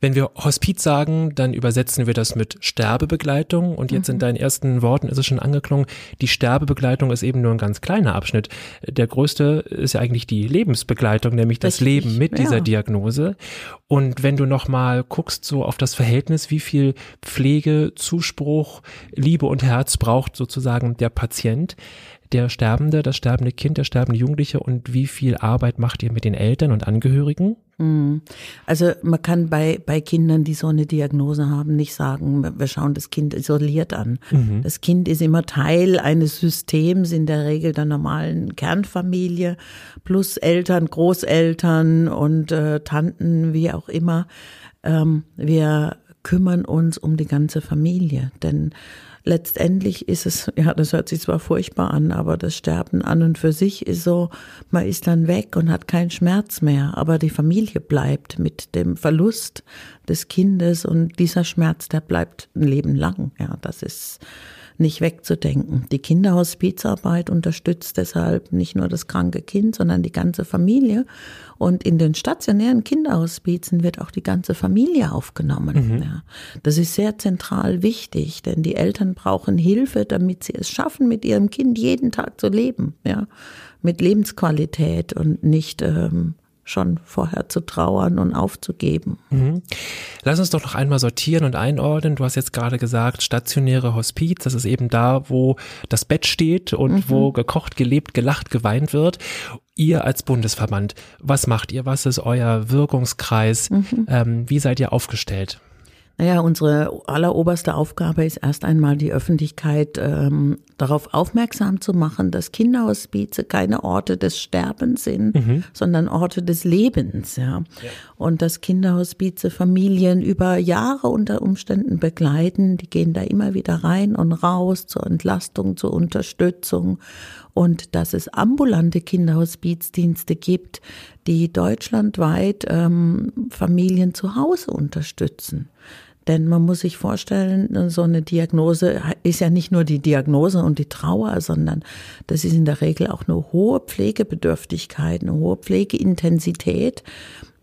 Wenn wir Hospiz sagen, dann übersetzen wir das mit Sterbebegleitung. Und jetzt mhm. in deinen ersten Worten ist es schon angeklungen, die Sterbebegleitung ist eben nur ein ganz kleiner Abschnitt. Der größte ist ja eigentlich die Lebensbegleitung, nämlich das Richtig. Leben mit dieser ja. Diagnose. Und wenn du nochmal guckst so auf das Verhältnis, wie viel Pflege, Zuspruch, Liebe und Herz braucht sozusagen der Patient, der Sterbende, das sterbende Kind, der sterbende Jugendliche und wie viel Arbeit macht ihr mit den Eltern und Angehörigen? Hm. Also man kann bei, bei Kindern, die so eine Diagnose haben, nicht sagen, wir schauen das Kind isoliert an. Mhm. Das Kind ist immer Teil eines Systems, in der Regel der normalen Kernfamilie, plus Eltern, Großeltern und äh, Tanten, wie auch immer. Ähm, wir kümmern uns um die ganze Familie, denn letztendlich ist es, ja, das hört sich zwar furchtbar an, aber das Sterben an und für sich ist so, man ist dann weg und hat keinen Schmerz mehr, aber die Familie bleibt mit dem Verlust des Kindes und dieser Schmerz, der bleibt ein Leben lang. Ja, das ist nicht wegzudenken. Die Kinderhospizarbeit unterstützt deshalb nicht nur das kranke Kind, sondern die ganze Familie. Und in den stationären Kinderhospizen wird auch die ganze Familie aufgenommen. Mhm. Ja. Das ist sehr zentral wichtig, denn die Eltern brauchen Hilfe, damit sie es schaffen, mit ihrem Kind jeden Tag zu leben. Ja. Mit Lebensqualität und nicht ähm, schon vorher zu trauern und aufzugeben. Mhm. Lass uns doch noch einmal sortieren und einordnen. Du hast jetzt gerade gesagt, stationäre Hospiz, das ist eben da, wo das Bett steht und mhm. wo gekocht, gelebt, gelacht, geweint wird. Ihr als Bundesverband, was macht ihr? Was ist euer Wirkungskreis? Mhm. Ähm, wie seid ihr aufgestellt? Naja, unsere alleroberste Aufgabe ist erst einmal die Öffentlichkeit ähm, darauf aufmerksam zu machen, dass Kinderhospize keine Orte des Sterbens sind, mhm. sondern Orte des Lebens. Ja. ja. Und dass Kinderhospize Familien über Jahre unter Umständen begleiten. Die gehen da immer wieder rein und raus zur Entlastung, zur Unterstützung. Und dass es ambulante Kinderhospizdienste gibt, die deutschlandweit ähm, Familien zu Hause unterstützen. Denn man muss sich vorstellen, so eine Diagnose ist ja nicht nur die Diagnose und die Trauer, sondern das ist in der Regel auch eine hohe Pflegebedürftigkeit, eine hohe Pflegeintensität.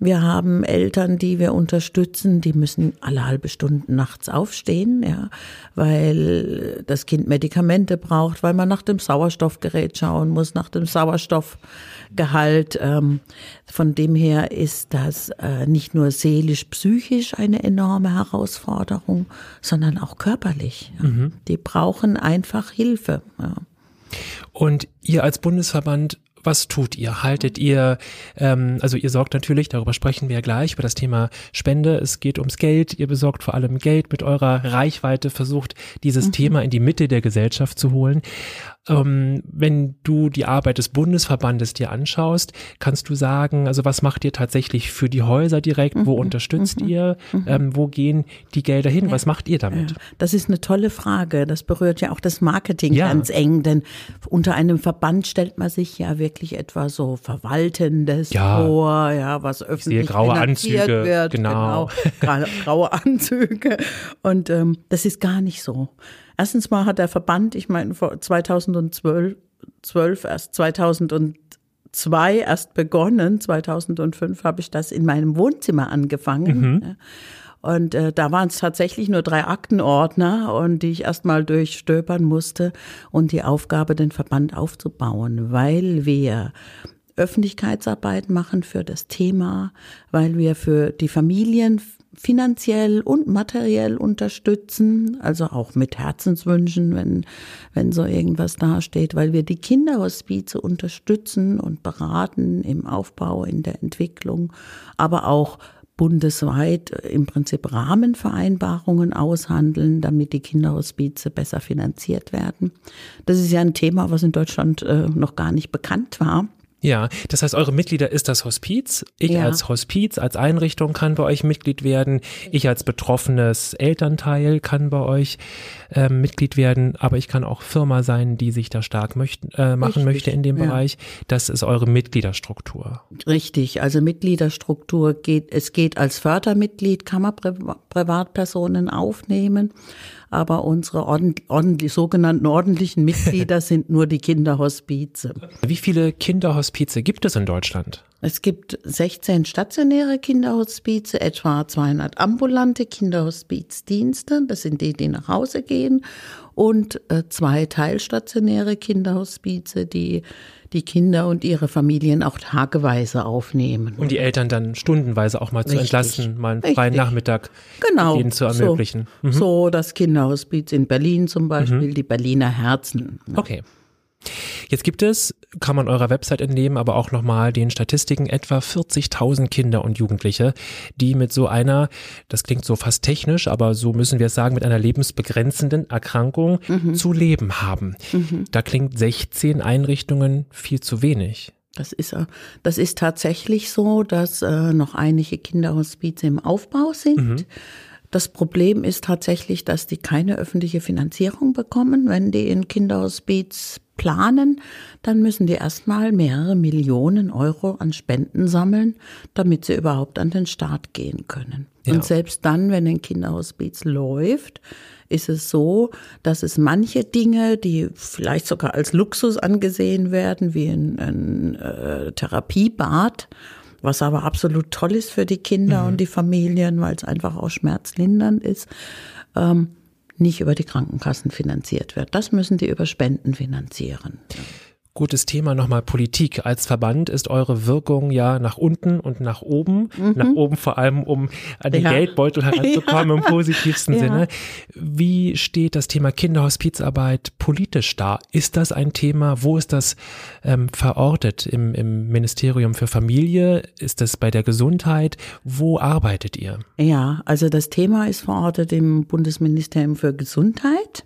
Wir haben Eltern, die wir unterstützen, die müssen alle halbe Stunden nachts aufstehen, ja, weil das Kind Medikamente braucht, weil man nach dem Sauerstoffgerät schauen muss, nach dem Sauerstoffgehalt. Ähm, von dem her ist das äh, nicht nur seelisch-psychisch eine enorme Herausforderung, sondern auch körperlich. Mhm. Die brauchen einfach Hilfe. Ja. Und ihr als Bundesverband was tut ihr? Haltet ihr, ähm, also ihr sorgt natürlich, darüber sprechen wir ja gleich, über das Thema Spende. Es geht ums Geld. Ihr besorgt vor allem Geld mit eurer Reichweite, versucht dieses mhm. Thema in die Mitte der Gesellschaft zu holen. Ähm, wenn du die Arbeit des Bundesverbandes dir anschaust, kannst du sagen, also was macht ihr tatsächlich für die Häuser direkt? Wo mhm. unterstützt mhm. ihr? Mhm. Ähm, wo gehen die Gelder hin? Ja. Was macht ihr damit? Ja. Das ist eine tolle Frage. Das berührt ja auch das Marketing ja. ganz eng, denn unter einem Verband stellt man sich ja wirklich etwa so Verwaltendes vor, ja, was öffentlich graue Anzüge, wird. Genau. genau. Graue Anzüge. Und ähm, das ist gar nicht so. Erstens mal hat der Verband, ich meine, vor 2012 12 erst 2002 erst begonnen. 2005 habe ich das in meinem Wohnzimmer angefangen. Mhm. Und äh, da waren es tatsächlich nur drei Aktenordner und die ich erstmal durchstöbern musste und die Aufgabe, den Verband aufzubauen, weil wir Öffentlichkeitsarbeit machen für das Thema, weil wir für die Familien finanziell und materiell unterstützen, also auch mit Herzenswünschen, wenn, wenn so irgendwas dasteht, weil wir die Kinderhospize unterstützen und beraten im Aufbau, in der Entwicklung, aber auch bundesweit im Prinzip Rahmenvereinbarungen aushandeln, damit die Kinderhospize besser finanziert werden. Das ist ja ein Thema, was in Deutschland äh, noch gar nicht bekannt war. Ja, das heißt, eure Mitglieder ist das Hospiz. Ich ja. als Hospiz, als Einrichtung kann bei euch Mitglied werden. Ich als betroffenes Elternteil kann bei euch äh, Mitglied werden. Aber ich kann auch Firma sein, die sich da stark möcht, äh, machen Richtig, möchte in dem ja. Bereich. Das ist eure Mitgliederstruktur. Richtig, also Mitgliederstruktur geht, es geht als Fördermitglied, kann man Privatpersonen aufnehmen aber unsere ordentlich, ordentlich, sogenannten ordentlichen Mitglieder sind nur die Kinderhospize. Wie viele Kinderhospize gibt es in Deutschland? Es gibt 16 stationäre Kinderhospize, etwa 200 ambulante Kinderhospizdienste, das sind die, die nach Hause gehen, und äh, zwei teilstationäre Kinderhospize, die die Kinder und ihre Familien auch tageweise aufnehmen. Um die Eltern dann stundenweise auch mal Richtig. zu entlasten, mal einen freien Richtig. Nachmittag genau. ihnen zu ermöglichen. So, mhm. so das Kinderhospiz in Berlin zum Beispiel, mhm. die Berliner Herzen. Okay. Jetzt gibt es, kann man eurer Website entnehmen, aber auch nochmal den Statistiken etwa 40.000 Kinder und Jugendliche, die mit so einer, das klingt so fast technisch, aber so müssen wir es sagen, mit einer lebensbegrenzenden Erkrankung mhm. zu leben haben. Mhm. Da klingt 16 Einrichtungen viel zu wenig. Das ist, das ist tatsächlich so, dass äh, noch einige Kinderhospize im Aufbau sind. Mhm. Das Problem ist tatsächlich, dass die keine öffentliche Finanzierung bekommen. Wenn die in Kinderhospiz planen, dann müssen die erstmal mehrere Millionen Euro an Spenden sammeln, damit sie überhaupt an den Start gehen können. Ja. Und selbst dann, wenn ein Kinderhospiz läuft, ist es so, dass es manche Dinge, die vielleicht sogar als Luxus angesehen werden, wie ein, ein äh, Therapiebad, was aber absolut toll ist für die Kinder mhm. und die Familien, weil es einfach auch schmerzlindernd ist, ähm, nicht über die Krankenkassen finanziert wird. Das müssen die über Spenden finanzieren. Gutes Thema nochmal Politik. Als Verband ist eure Wirkung ja nach unten und nach oben. Mhm. Nach oben vor allem, um an den ja. Geldbeutel heranzukommen ja. im positivsten ja. Sinne. Wie steht das Thema Kinderhospizarbeit politisch da? Ist das ein Thema? Wo ist das ähm, verortet? Im, Im Ministerium für Familie? Ist das bei der Gesundheit? Wo arbeitet ihr? Ja, also das Thema ist verortet im Bundesministerium für Gesundheit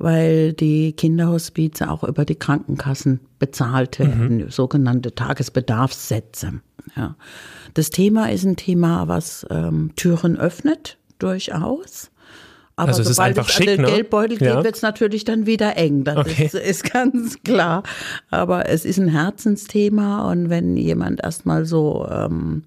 weil die Kinderhospize auch über die Krankenkassen bezahlt werden, mhm. sogenannte Tagesbedarfssätze. Ja. Das Thema ist ein Thema, was ähm, Türen öffnet, durchaus. Aber also es sobald ist einfach es schick, an den ne? Geldbeutel geht, ja. wird es natürlich dann wieder eng. Das okay. ist, ist, ganz klar. Aber es ist ein Herzensthema und wenn jemand erstmal so ähm,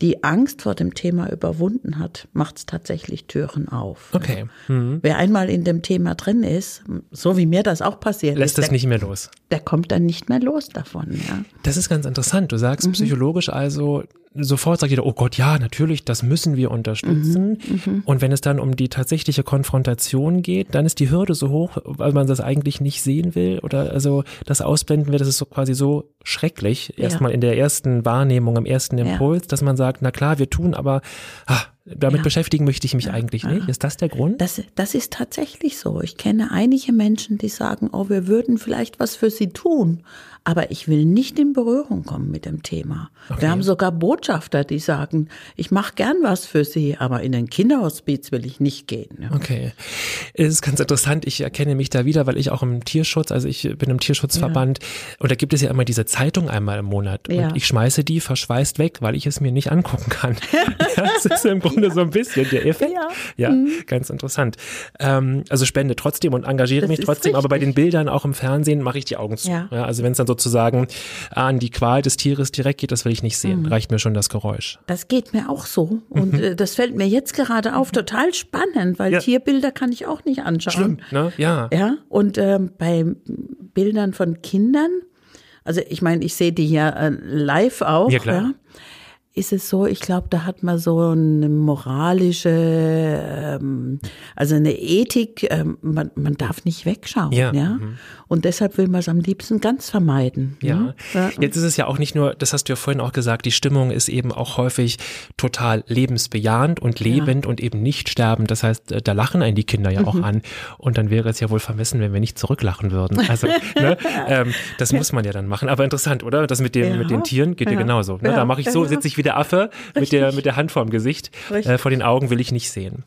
die Angst vor dem Thema überwunden hat, macht es tatsächlich Türen auf. Okay. Mhm. Wer einmal in dem Thema drin ist, so wie mir das auch passiert lässt ist, es nicht mehr los. Der kommt dann nicht mehr los davon. Ja. Das ist ganz interessant. Du sagst mhm. psychologisch also, sofort sagt jeder, oh Gott, ja, natürlich, das müssen wir unterstützen. Mhm, mhm, und wenn es dann um die tatsächliche Konfrontation geht, dann ist die Hürde so hoch, weil man das eigentlich nicht sehen will oder also das Ausblenden wird, das ist so quasi so schrecklich, ja. erstmal in der ersten Wahrnehmung, am ersten Impuls, ja. dass man sagt, na klar, wir tun, aber ah, damit ja. beschäftigen möchte ich mich ja. eigentlich nicht. Ist das der Grund? Das, das ist tatsächlich so. Ich kenne einige Menschen, die sagen, oh, wir würden vielleicht was für sie tun, aber ich will nicht in Berührung kommen mit dem Thema. Okay. Wir haben sogar Botschafter, die sagen, ich mache gern was für sie, aber in den Kinderhospiz will ich nicht gehen. Ja. Okay. Es ist ganz interessant, ich erkenne mich da wieder, weil ich auch im Tierschutz, also ich bin im Tierschutzverband ja. und da gibt es ja immer diese Zeitung einmal im Monat und ja. ich schmeiße die verschweißt weg, weil ich es mir nicht angucken kann. das ist im Grunde so ein bisschen der Effekt. Ja, mhm. ganz interessant. Ähm, also spende trotzdem und engagiere das mich trotzdem, aber bei den Bildern auch im Fernsehen mache ich die Augen zu. Ja. also wenn es dann sozusagen an die Qual des Tieres direkt geht, das will ich nicht sehen. Mhm. Reicht mir schon das Geräusch. Das geht mir auch so. Und mhm. äh, das fällt mir jetzt gerade auf, total spannend, weil ja. Tierbilder kann ich auch nicht anschauen. Schlimm, ne? Ja. Ja. Und ähm, bei Bildern von Kindern, also ich meine, ich sehe die ja äh, live auch. Ja, klar. Ja, ist es so, ich glaube, da hat man so eine moralische, ähm, also eine Ethik, ähm, man, man darf nicht wegschauen, ja. ja? Mhm. Und deshalb will man es am liebsten ganz vermeiden. Ja. Ne? ja. Jetzt ist es ja auch nicht nur, das hast du ja vorhin auch gesagt, die Stimmung ist eben auch häufig total lebensbejahend und lebend ja. und eben nicht sterbend. Das heißt, äh, da lachen einen die Kinder ja auch mhm. an. Und dann wäre es ja wohl vermessen, wenn wir nicht zurücklachen würden. Also, ne, ähm, das muss man ja dann machen. Aber interessant, oder? Das mit den, mit den Tieren geht ja, genauso. Ne? Da mache ich so, sitze ich wie der Affe mit der, mit der Hand vorm Gesicht. Äh, vor den Augen will ich nicht sehen.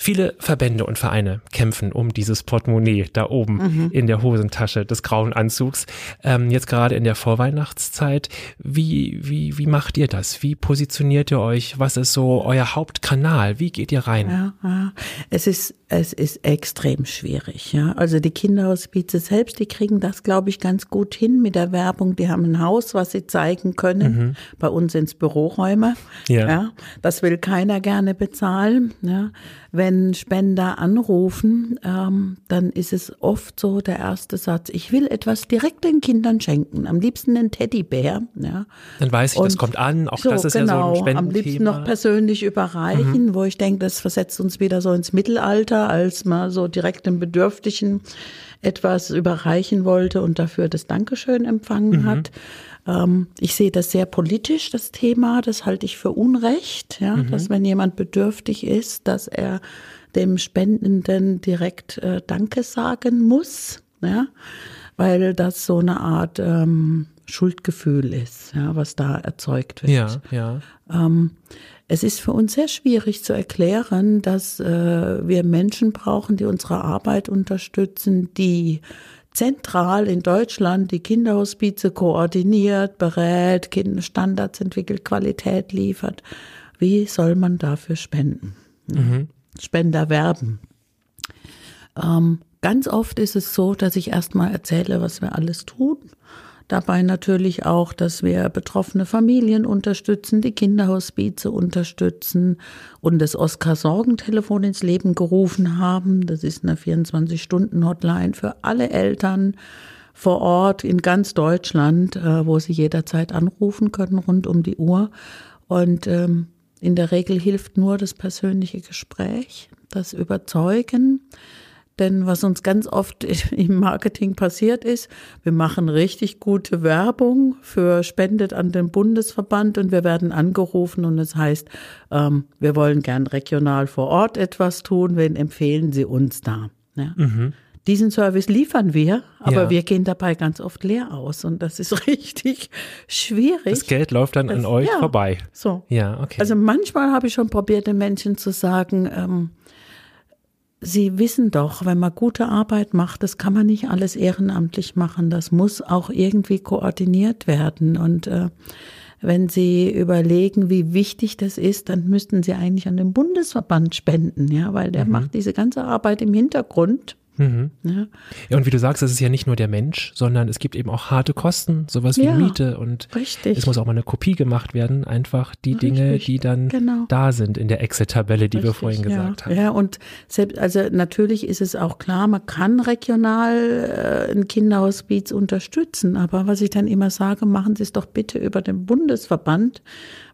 Viele Verbände und Vereine kämpfen um dieses Portemonnaie da oben mhm. in der Hosentasche des grauen Anzugs. Ähm, jetzt gerade in der Vorweihnachtszeit. Wie, wie, wie macht ihr das? Wie positioniert ihr euch? Was ist so euer Hauptkanal? Wie geht ihr rein? Ja, ja. Es ist, es ist extrem schwierig. Ja, also die Kinderhospize selbst, die kriegen das, glaube ich, ganz gut hin mit der Werbung. Die haben ein Haus, was sie zeigen können. Mhm. Bei uns ins Büroräume. Ja. ja. Das will keiner gerne bezahlen. Ja. Wenn Spender anrufen, ähm, dann ist es oft so der erste Satz, ich will etwas direkt den Kindern schenken, am liebsten einen Teddybär. Ja. Dann weiß ich, Und das kommt an, auch so, das ist genau, ja so ein Spendenthema. Am liebsten noch persönlich überreichen, mhm. wo ich denke, das versetzt uns wieder so ins Mittelalter, als mal so direkt den Bedürftigen etwas überreichen wollte und dafür das Dankeschön empfangen mhm. hat. Ähm, ich sehe das sehr politisch, das Thema. Das halte ich für Unrecht, ja, mhm. dass wenn jemand bedürftig ist, dass er dem Spendenden direkt äh, Danke sagen muss, ja, weil das so eine Art ähm, Schuldgefühl ist, ja, was da erzeugt wird. Ja, ja. Ähm, es ist für uns sehr schwierig zu erklären, dass äh, wir Menschen brauchen, die unsere Arbeit unterstützen, die zentral in Deutschland die Kinderhospize koordiniert, berät, Standards entwickelt, Qualität liefert. Wie soll man dafür spenden? Mhm. Spender werben. Ähm, ganz oft ist es so, dass ich erstmal erzähle, was wir alles tun Dabei natürlich auch, dass wir betroffene Familien unterstützen, die Kinderhospize unterstützen und das Oskar-Sorgentelefon ins Leben gerufen haben. Das ist eine 24-Stunden-Hotline für alle Eltern vor Ort in ganz Deutschland, äh, wo sie jederzeit anrufen können, rund um die Uhr. Und ähm, in der Regel hilft nur das persönliche Gespräch, das Überzeugen. Denn was uns ganz oft im Marketing passiert ist, wir machen richtig gute Werbung für Spendet an den Bundesverband und wir werden angerufen und es heißt, ähm, wir wollen gern regional vor Ort etwas tun, wen empfehlen Sie uns da? Ja. Mhm. Diesen Service liefern wir, aber ja. wir gehen dabei ganz oft leer aus und das ist richtig schwierig. Das Geld läuft dann das, an euch ja, vorbei. So. Ja, okay. Also manchmal habe ich schon probiert, den Menschen zu sagen, ähm, Sie wissen doch, wenn man gute Arbeit macht, das kann man nicht alles ehrenamtlich machen. Das muss auch irgendwie koordiniert werden. Und äh, wenn Sie überlegen, wie wichtig das ist, dann müssten Sie eigentlich an den Bundesverband spenden, ja, weil der mhm. macht diese ganze Arbeit im Hintergrund. Mhm. Ja. ja, und wie du sagst, es ist ja nicht nur der Mensch, sondern es gibt eben auch harte Kosten, sowas wie ja, Miete und richtig. es muss auch mal eine Kopie gemacht werden, einfach die richtig. Dinge, die dann genau. da sind in der Excel-Tabelle, die richtig, wir vorhin gesagt ja. haben. Ja, und selbst, also natürlich ist es auch klar, man kann regional äh, ein Kinderhospiz unterstützen, aber was ich dann immer sage, machen Sie es doch bitte über den Bundesverband,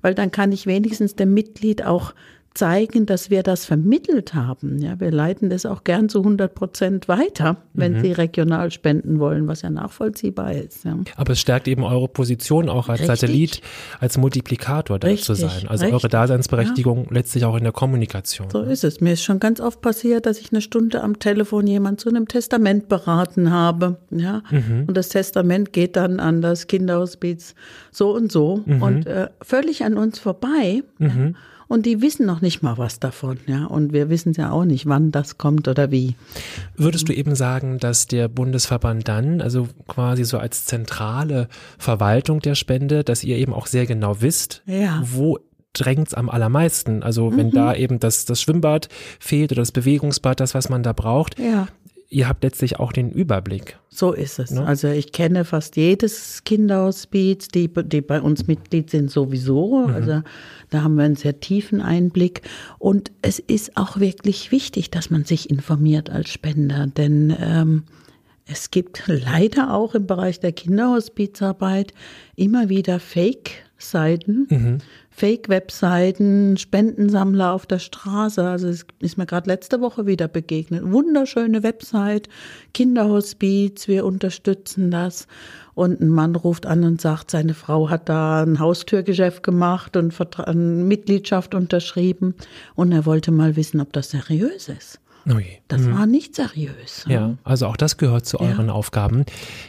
weil dann kann ich wenigstens dem Mitglied auch zeigen, dass wir das vermittelt haben. Ja, wir leiten das auch gern zu 100 Prozent weiter, wenn mhm. Sie regional spenden wollen, was ja nachvollziehbar ist. Ja. Aber es stärkt eben eure Position auch als Richtig. Satellit, als Multiplikator da Richtig. zu sein. Also Richtig. eure Daseinsberechtigung ja. letztlich auch in der Kommunikation. So ist es. Mir ist schon ganz oft passiert, dass ich eine Stunde am Telefon jemand zu einem Testament beraten habe. Ja, mhm. und das Testament geht dann an das Kinderhospiz so und so mhm. und äh, völlig an uns vorbei. Ja. Und die wissen noch nicht mal was davon, ja. Und wir wissen ja auch nicht, wann das kommt oder wie. Würdest du eben sagen, dass der Bundesverband dann, also quasi so als zentrale Verwaltung der Spende, dass ihr eben auch sehr genau wisst, ja. wo drängt es am allermeisten. Also wenn mhm. da eben das, das Schwimmbad fehlt oder das Bewegungsbad, das, was man da braucht, ja ihr habt letztlich auch den Überblick. So ist es. Ne? Also ich kenne fast jedes Kinderhospiz, die, die bei uns Mitglied sind sowieso. Mhm. Also da haben wir einen sehr tiefen Einblick. Und es ist auch wirklich wichtig, dass man sich informiert als Spender, denn ähm, es gibt leider auch im Bereich der Kinderhospizarbeit immer wieder Fake-Seiten, mhm. Fake-Webseiten, Spendensammler auf der Straße. Also es ist mir gerade letzte Woche wieder begegnet. Wunderschöne Website, Kinderhospiz, wir unterstützen das. Und ein Mann ruft an und sagt, seine Frau hat da ein Haustürgeschäft gemacht und eine Mitgliedschaft unterschrieben. Und er wollte mal wissen, ob das seriös ist. Oh das mhm. war nicht seriös. Ja, also auch das gehört zu euren ja. Aufgaben,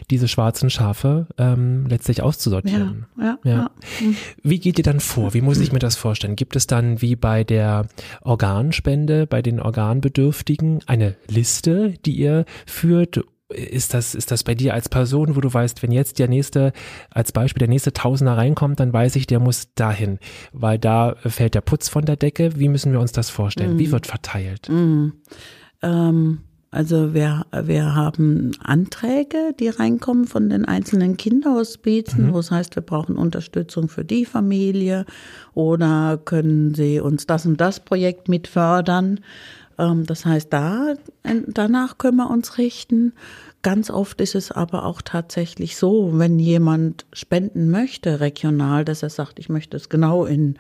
diese schwarzen Schafe ähm, letztlich auszusortieren. Ja, ja, ja. Mhm. Wie geht ihr dann vor? Wie muss ich mir das vorstellen? Gibt es dann wie bei der Organspende, bei den Organbedürftigen eine Liste, die ihr führt ist das, ist das bei dir als Person, wo du weißt, wenn jetzt der nächste, als Beispiel der nächste Tausender reinkommt, dann weiß ich, der muss dahin, weil da fällt der Putz von der Decke. Wie müssen wir uns das vorstellen? Mhm. Wie wird verteilt? Mhm. Ähm, also wir, wir haben Anträge, die reinkommen von den einzelnen Kinderhospizen, mhm. wo es heißt, wir brauchen Unterstützung für die Familie oder können Sie uns das und das Projekt mit fördern. Ähm, das heißt, da, danach können wir uns richten. Ganz oft ist es aber auch tatsächlich so, wenn jemand spenden möchte regional, dass er sagt, ich möchte es genau in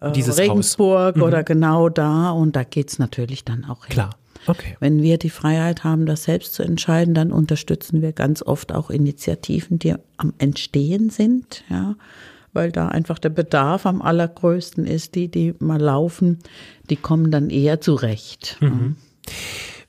äh, Regensburg mhm. oder genau da und da geht es natürlich dann auch hin. Klar. Okay. Wenn wir die Freiheit haben, das selbst zu entscheiden, dann unterstützen wir ganz oft auch Initiativen, die am Entstehen sind, ja weil da einfach der Bedarf am allergrößten ist. Die, die mal laufen, die kommen dann eher zurecht. Mhm.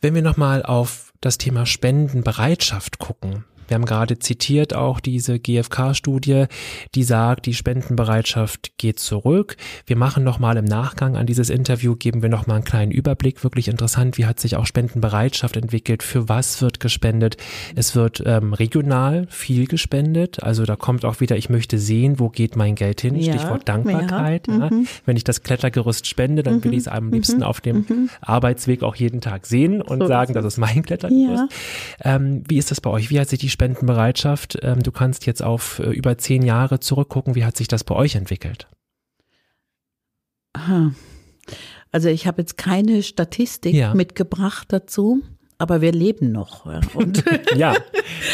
Wenn wir nochmal auf das Thema Spendenbereitschaft gucken, wir haben gerade zitiert auch diese GfK-Studie, die sagt, die Spendenbereitschaft geht zurück. Wir machen nochmal im Nachgang an dieses Interview, geben wir nochmal einen kleinen Überblick. Wirklich interessant, wie hat sich auch Spendenbereitschaft entwickelt? Für was wird gespendet? Es wird ähm, regional viel gespendet. Also da kommt auch wieder, ich möchte sehen, wo geht mein Geld hin? Ja, Stichwort Dankbarkeit. Ja. Mhm. Wenn ich das Klettergerüst spende, dann will ich es am mhm. liebsten auf dem mhm. Arbeitsweg auch jeden Tag sehen und so sagen, das ist mein Klettergerüst. Ähm, wie ist das bei euch? Wie hat sich die Spendenbereitschaft. Ähm, du kannst jetzt auf äh, über zehn Jahre zurückgucken. Wie hat sich das bei euch entwickelt? Also ich habe jetzt keine Statistik ja. mitgebracht dazu aber wir leben noch. Und ja,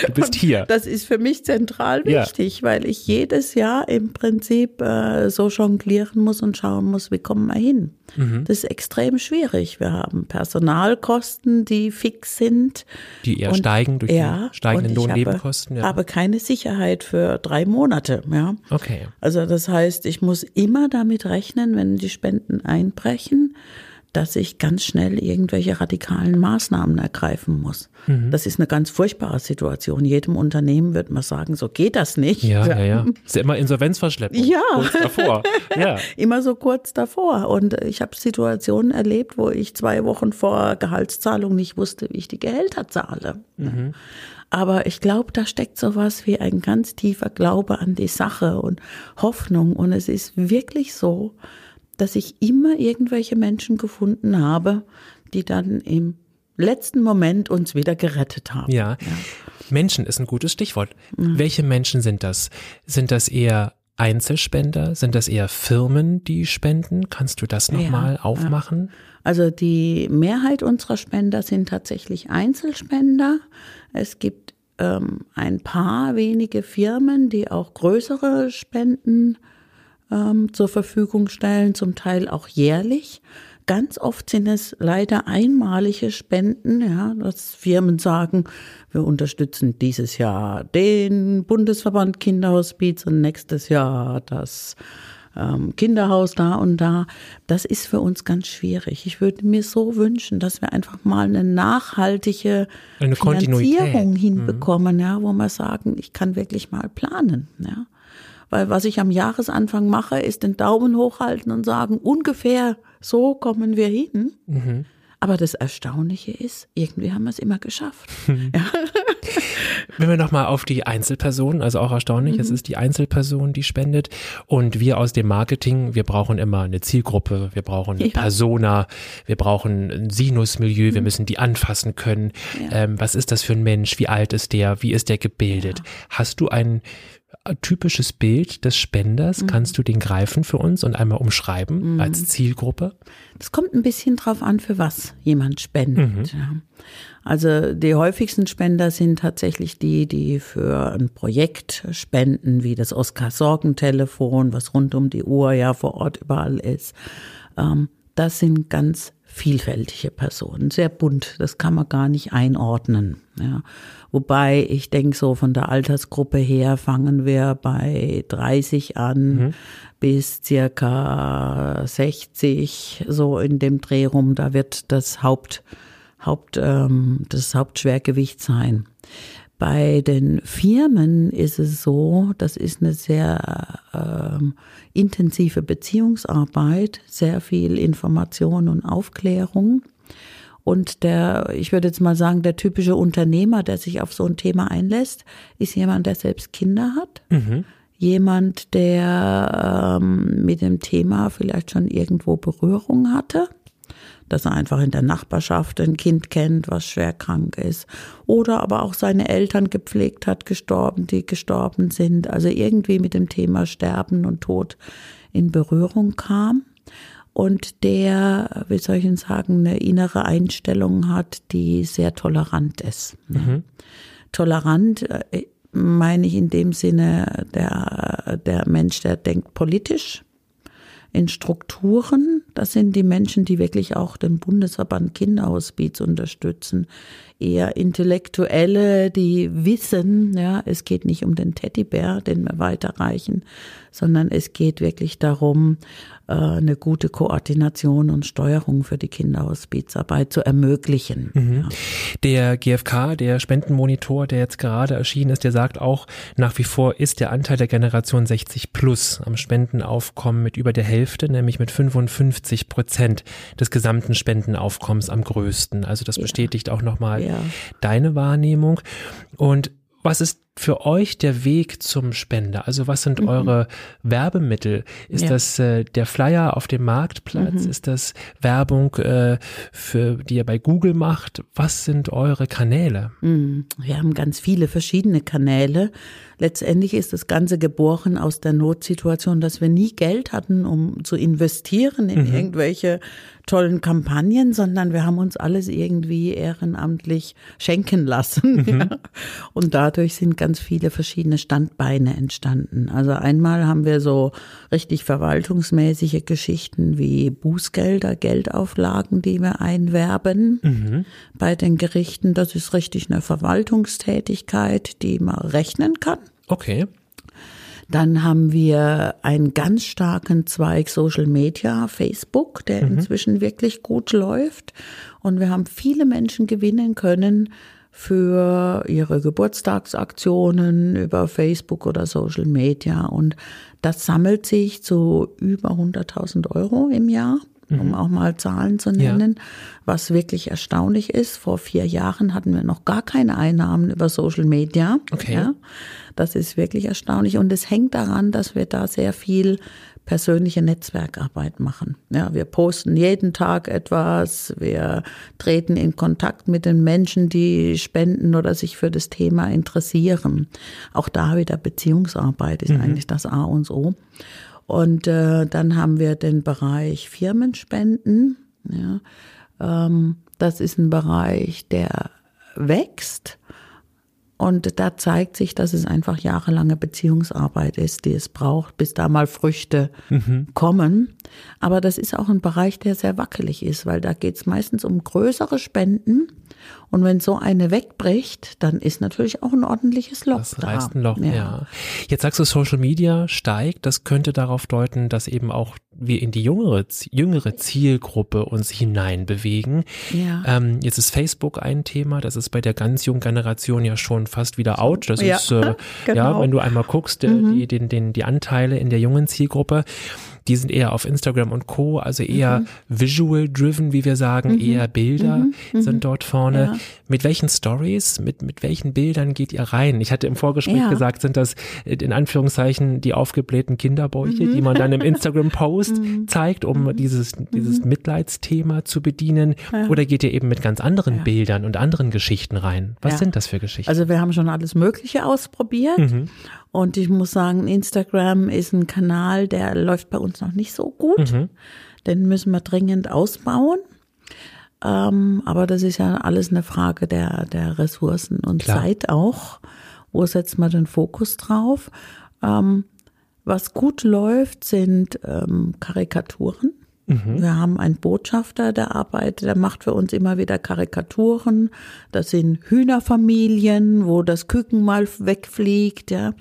du bist hier. Das ist für mich zentral wichtig, ja. weil ich jedes Jahr im Prinzip äh, so jonglieren muss und schauen muss, wie kommen wir hin. Mhm. Das ist extrem schwierig. Wir haben Personalkosten, die fix sind. Die eher und, steigen durch ja, die steigenden Lohnnebenkosten. Ich habe, ja. habe keine Sicherheit für drei Monate. Ja. Okay. Also das heißt, ich muss immer damit rechnen, wenn die Spenden einbrechen, dass ich ganz schnell irgendwelche radikalen Maßnahmen ergreifen muss. Mhm. Das ist eine ganz furchtbare Situation. Jedem Unternehmen wird man sagen, so geht das nicht. Ja, ja, ja. Ist ja immer Insolvenzverschleppung. Ja. Kurz davor. Ja. immer so kurz davor. Und ich habe Situationen erlebt, wo ich zwei Wochen vor Gehaltszahlung nicht wusste, wie ich die Gehälter zahle. Mhm. Aber ich glaube, da steckt sowas wie ein ganz tiefer Glaube an die Sache und Hoffnung. Und es ist wirklich so, dass ich immer irgendwelche Menschen gefunden habe, die dann im letzten Moment uns wieder gerettet haben. Ja. ja. Menschen ist ein gutes Stichwort. Mhm. Welche Menschen sind das? Sind das eher Einzelspender? Sind das eher Firmen, die spenden? Kannst du das nochmal ja, aufmachen? Ja. Also die Mehrheit unserer Spender sind tatsächlich Einzelspender. Es gibt ähm, ein paar wenige Firmen, die auch größere Spenden ähm, zur Verfügung stellen, zum Teil auch jährlich. Ganz oft sind es leider einmalige Spenden, ja, dass Firmen sagen, wir unterstützen dieses Jahr den Bundesverband Kinderhospiz und nächstes Jahr das ähm, Kinderhaus da und da. Das ist für uns ganz schwierig. Ich würde mir so wünschen, dass wir einfach mal eine nachhaltige eine Finanzierung mhm. hinbekommen, mhm. ja, wo wir sagen, ich kann wirklich mal planen, ja. Weil was ich am Jahresanfang mache, ist den Daumen hochhalten und sagen, ungefähr so kommen wir hin. Mhm. Aber das Erstaunliche ist, irgendwie haben wir es immer geschafft. ja. Wenn wir nochmal auf die Einzelperson, also auch erstaunlich, mhm. es ist die Einzelperson, die spendet. Und wir aus dem Marketing, wir brauchen immer eine Zielgruppe, wir brauchen eine ja. Persona, wir brauchen ein Sinusmilieu, mhm. wir müssen die anfassen können. Ja. Ähm, was ist das für ein Mensch? Wie alt ist der? Wie ist der gebildet? Hast du ein typisches Bild des Spenders? Mhm. Kannst du den greifen für uns und einmal umschreiben mhm. als Zielgruppe? Das kommt ein bisschen drauf an, für was jemand spendet. Mhm. Ja. Also die häufigsten Spender sind tatsächlich die, die für ein Projekt spenden, wie das Oskar-Sorgentelefon, was rund um die Uhr ja vor Ort überall ist. Ähm, das sind ganz vielfältige Personen, sehr bunt, das kann man gar nicht einordnen. Ja. Wobei ich denke, so von der Altersgruppe her fangen wir bei 30 an mhm. bis circa 60, so in dem Dreh rum, da wird das Haupt, Haupt, ähm, das Hauptschwergewicht sein. Bei den Firmen ist es so, das ist eine sehr ähm, intensive Beziehungsarbeit, sehr viel Information und Aufklärung. Und der, ich würde jetzt mal sagen, der typische Unternehmer, der sich auf so ein Thema einlässt, ist jemand, der selbst Kinder hat. Mhm. Jemand, der ähm, mit dem Thema vielleicht schon irgendwo Berührung hatte dass er einfach in der Nachbarschaft ein Kind kennt, was schwer krank ist. Oder aber auch seine Eltern gepflegt hat, gestorben, die gestorben sind. Also irgendwie mit dem Thema Sterben und Tod in Berührung kam. Und der, wie soll ich denn sagen, eine innere Einstellung hat, die sehr tolerant ist. Mhm. Tolerant äh, meine ich in dem Sinne der, der Mensch, der denkt politisch, in Strukturen. Das sind die Menschen, die wirklich auch den Bundesverband Kinderhospiz unterstützen. Eher Intellektuelle, die wissen, ja, es geht nicht um den Teddybär, den wir weiterreichen, sondern es geht wirklich darum, äh, eine gute Koordination und Steuerung für die Kinderhospizarbeit zu ermöglichen. Mhm. Ja. Der GfK, der Spendenmonitor, der jetzt gerade erschienen ist, der sagt auch, nach wie vor ist der Anteil der Generation 60 plus am Spendenaufkommen mit über der Hälfte, nämlich mit 55 Prozent des gesamten Spendenaufkommens am größten. Also das bestätigt ja. auch nochmal ja. deine Wahrnehmung. Und was ist für euch der Weg zum Spender? Also was sind mhm. eure Werbemittel? Ist ja. das äh, der Flyer auf dem Marktplatz? Mhm. Ist das Werbung, äh, für, die ihr bei Google macht? Was sind eure Kanäle? Mhm. Wir haben ganz viele verschiedene Kanäle. Letztendlich ist das Ganze geboren aus der Notsituation, dass wir nie Geld hatten, um zu investieren in mhm. irgendwelche tollen Kampagnen, sondern wir haben uns alles irgendwie ehrenamtlich schenken lassen. Mhm. Ja. Und dadurch sind ganz ganz viele verschiedene Standbeine entstanden. Also einmal haben wir so richtig verwaltungsmäßige Geschichten wie Bußgelder, Geldauflagen, die wir einwerben mhm. bei den Gerichten. Das ist richtig eine Verwaltungstätigkeit, die man rechnen kann. Okay. Dann haben wir einen ganz starken Zweig Social Media, Facebook, der mhm. inzwischen wirklich gut läuft. Und wir haben viele Menschen gewinnen können, für ihre Geburtstagsaktionen über Facebook oder Social Media. Und das sammelt sich zu über 100.000 Euro im Jahr, um mhm. auch mal Zahlen zu nennen, ja. was wirklich erstaunlich ist. Vor vier Jahren hatten wir noch gar keine Einnahmen über Social Media. Okay. Ja, das ist wirklich erstaunlich. Und es hängt daran, dass wir da sehr viel persönliche Netzwerkarbeit machen. Ja, wir posten jeden Tag etwas, wir treten in Kontakt mit den Menschen, die spenden oder sich für das Thema interessieren. Auch da wieder Beziehungsarbeit ist mhm. eigentlich das A und O. Und äh, dann haben wir den Bereich Firmenspenden. Ja, ähm, das ist ein Bereich, der wächst und da zeigt sich, dass es einfach jahrelange Beziehungsarbeit ist, die es braucht, bis da mal Früchte mhm. kommen. Aber das ist auch ein Bereich, der sehr wackelig ist, weil da geht es meistens um größere Spenden. Und wenn so eine wegbricht, dann ist natürlich auch ein ordentliches Loch das da. Reißt ein Loch, ja. ja. Jetzt sagst du, Social Media steigt. Das könnte darauf deuten, dass eben auch wir in die jüngere, jüngere Zielgruppe uns hineinbewegen. Ja. Ähm, jetzt ist Facebook ein Thema. Das ist bei der ganz jungen Generation ja schon fast wieder out. Das ja, ist, äh, genau. ja, wenn du einmal guckst, äh, mhm. die, den, den, die Anteile in der jungen Zielgruppe die sind eher auf Instagram und Co., also eher mhm. visual driven, wie wir sagen, mhm. eher Bilder mhm. mhm. sind dort vorne. Ja. Mit welchen Stories, mit, mit welchen Bildern geht ihr rein? Ich hatte im Vorgespräch ja. gesagt, sind das in Anführungszeichen die aufgeblähten Kinderbäuche, die man dann im Instagram-Post mhm. zeigt, um mhm. dieses, dieses Mitleidsthema zu bedienen? Ja. Oder geht ihr eben mit ganz anderen Bildern und anderen Geschichten rein? Was sind das für Geschichten? Also wir haben schon alles Mögliche ausprobiert Und ich muss sagen, Instagram ist ein Kanal, der läuft bei uns noch nicht so gut. Mhm. Den müssen wir dringend ausbauen. Ähm, aber das ist ja alles eine Frage der, der Ressourcen und Klar. Zeit auch. Wo setzt man den Fokus drauf? Ähm, was gut läuft, sind ähm, Karikaturen. Mhm. Wir haben einen Botschafter, der arbeitet, der macht für uns immer wieder Karikaturen. Das sind Hühnerfamilien, wo das Küken mal wegfliegt, ja,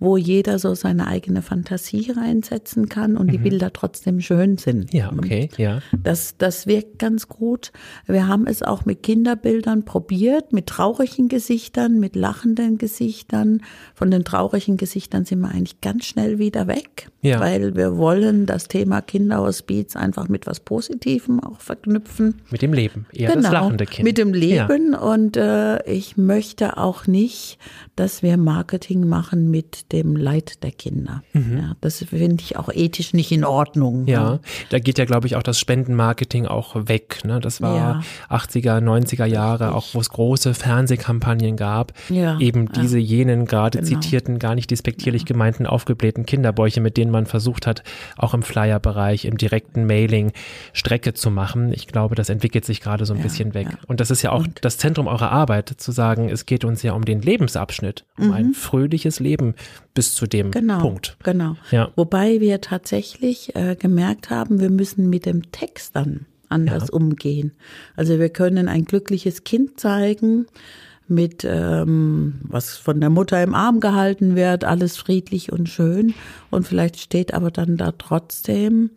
wo jeder so seine eigene Fantasie reinsetzen kann und mhm. die Bilder trotzdem schön sind. Ja, okay, ja. Das, das wirkt ganz gut. Wir haben es auch mit Kinderbildern probiert, mit traurigen Gesichtern, mit lachenden Gesichtern. Von den traurigen Gesichtern sind wir eigentlich ganz schnell wieder weg, ja. weil wir wollen das Thema Kinderhospiz einfach mit was Positivem auch verknüpfen. Mit dem Leben, eher genau, das lachende Kind. Mit dem Leben ja. und äh, ich möchte auch nicht, dass wir Marketing machen mit dem Leid der Kinder. Mhm. Ja, das finde ich auch ethisch nicht in Ordnung. Ja, ja. da geht ja, glaube ich, auch das Spendenmarketing auch weg. Ne? Das war 80er, 90er Jahre, Richtig. auch wo es große Fernsehkampagnen gab. Eben diese jenen gerade genau. zitierten, gar nicht despektierlich gemeinten, aufgeblähten Kinderbäuche, mit denen man versucht hat, auch im Flyer-Bereich, im direkten Mail Mailing-Strecke zu machen. Ich glaube, das entwickelt sich gerade so ein ja, bisschen weg. Ja. Und das ist ja auch und? das Zentrum eurer Arbeit, zu sagen, es geht uns ja um den Lebensabschnitt, um mhm. ein fröhliches Leben bis zu dem genau, Punkt. Genau. Ja. Wobei wir tatsächlich äh, gemerkt haben, wir müssen mit dem Text dann anders ja. umgehen. Also wir können ein glückliches Kind zeigen, mit ähm, was von der Mutter im Arm gehalten wird, alles friedlich und schön. Und vielleicht steht aber dann da trotzdem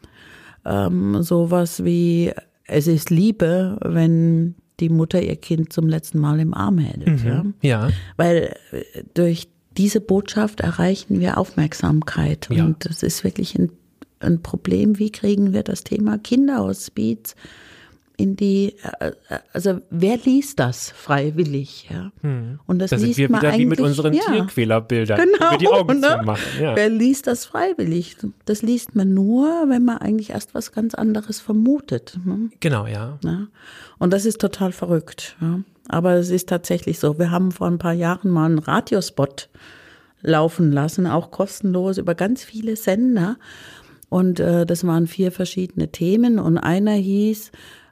ähm, sowas wie, es ist Liebe, wenn die Mutter ihr Kind zum letzten Mal im Arm hält. Mhm, ja? ja. Weil äh, durch diese Botschaft erreichen wir Aufmerksamkeit. Ja. Und das ist wirklich ein, ein Problem. Wie kriegen wir das Thema Kinderhospiz in die, äh, also wer liest das freiwillig? Ja? Hm. Und das, das liest sind wir wieder wie mit unseren ja, Tierquälerbildern, genau, die Augen ne? zu machen. Ja. Wer liest das freiwillig? Das liest man nur, wenn man eigentlich erst was ganz anderes vermutet. Ne? Genau, ja. ja. Und das ist total verrückt. Ja? Aber es ist tatsächlich so. Wir haben vor ein paar Jahren mal einen Radiospot laufen lassen, auch kostenlos über ganz viele Sender. Und äh, das waren vier verschiedene Themen. Und einer hieß,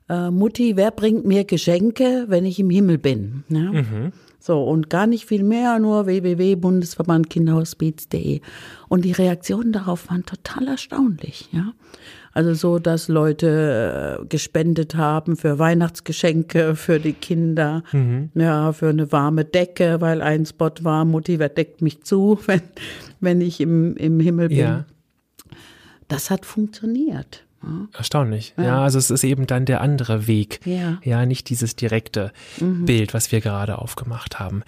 äh, Mutti, wer bringt mir Geschenke, wenn ich im Himmel bin? Ja? Mhm. So, und gar nicht viel mehr, nur www.bundesverbandkinderhospiz.de. Und die Reaktionen darauf waren total erstaunlich, ja. Also so, dass Leute äh, gespendet haben für Weihnachtsgeschenke für die Kinder, mhm. ja, für eine warme Decke, weil ein Spot war, Mutti, wer deckt mich zu, wenn, wenn ich im, im Himmel bin. Ja. Das hat funktioniert. Erstaunlich. Ja. ja. also es ist eben dann der andere Weg. Ja, ja nicht dieses direkte mhm. Bild, was wir gerade aufgemacht haben.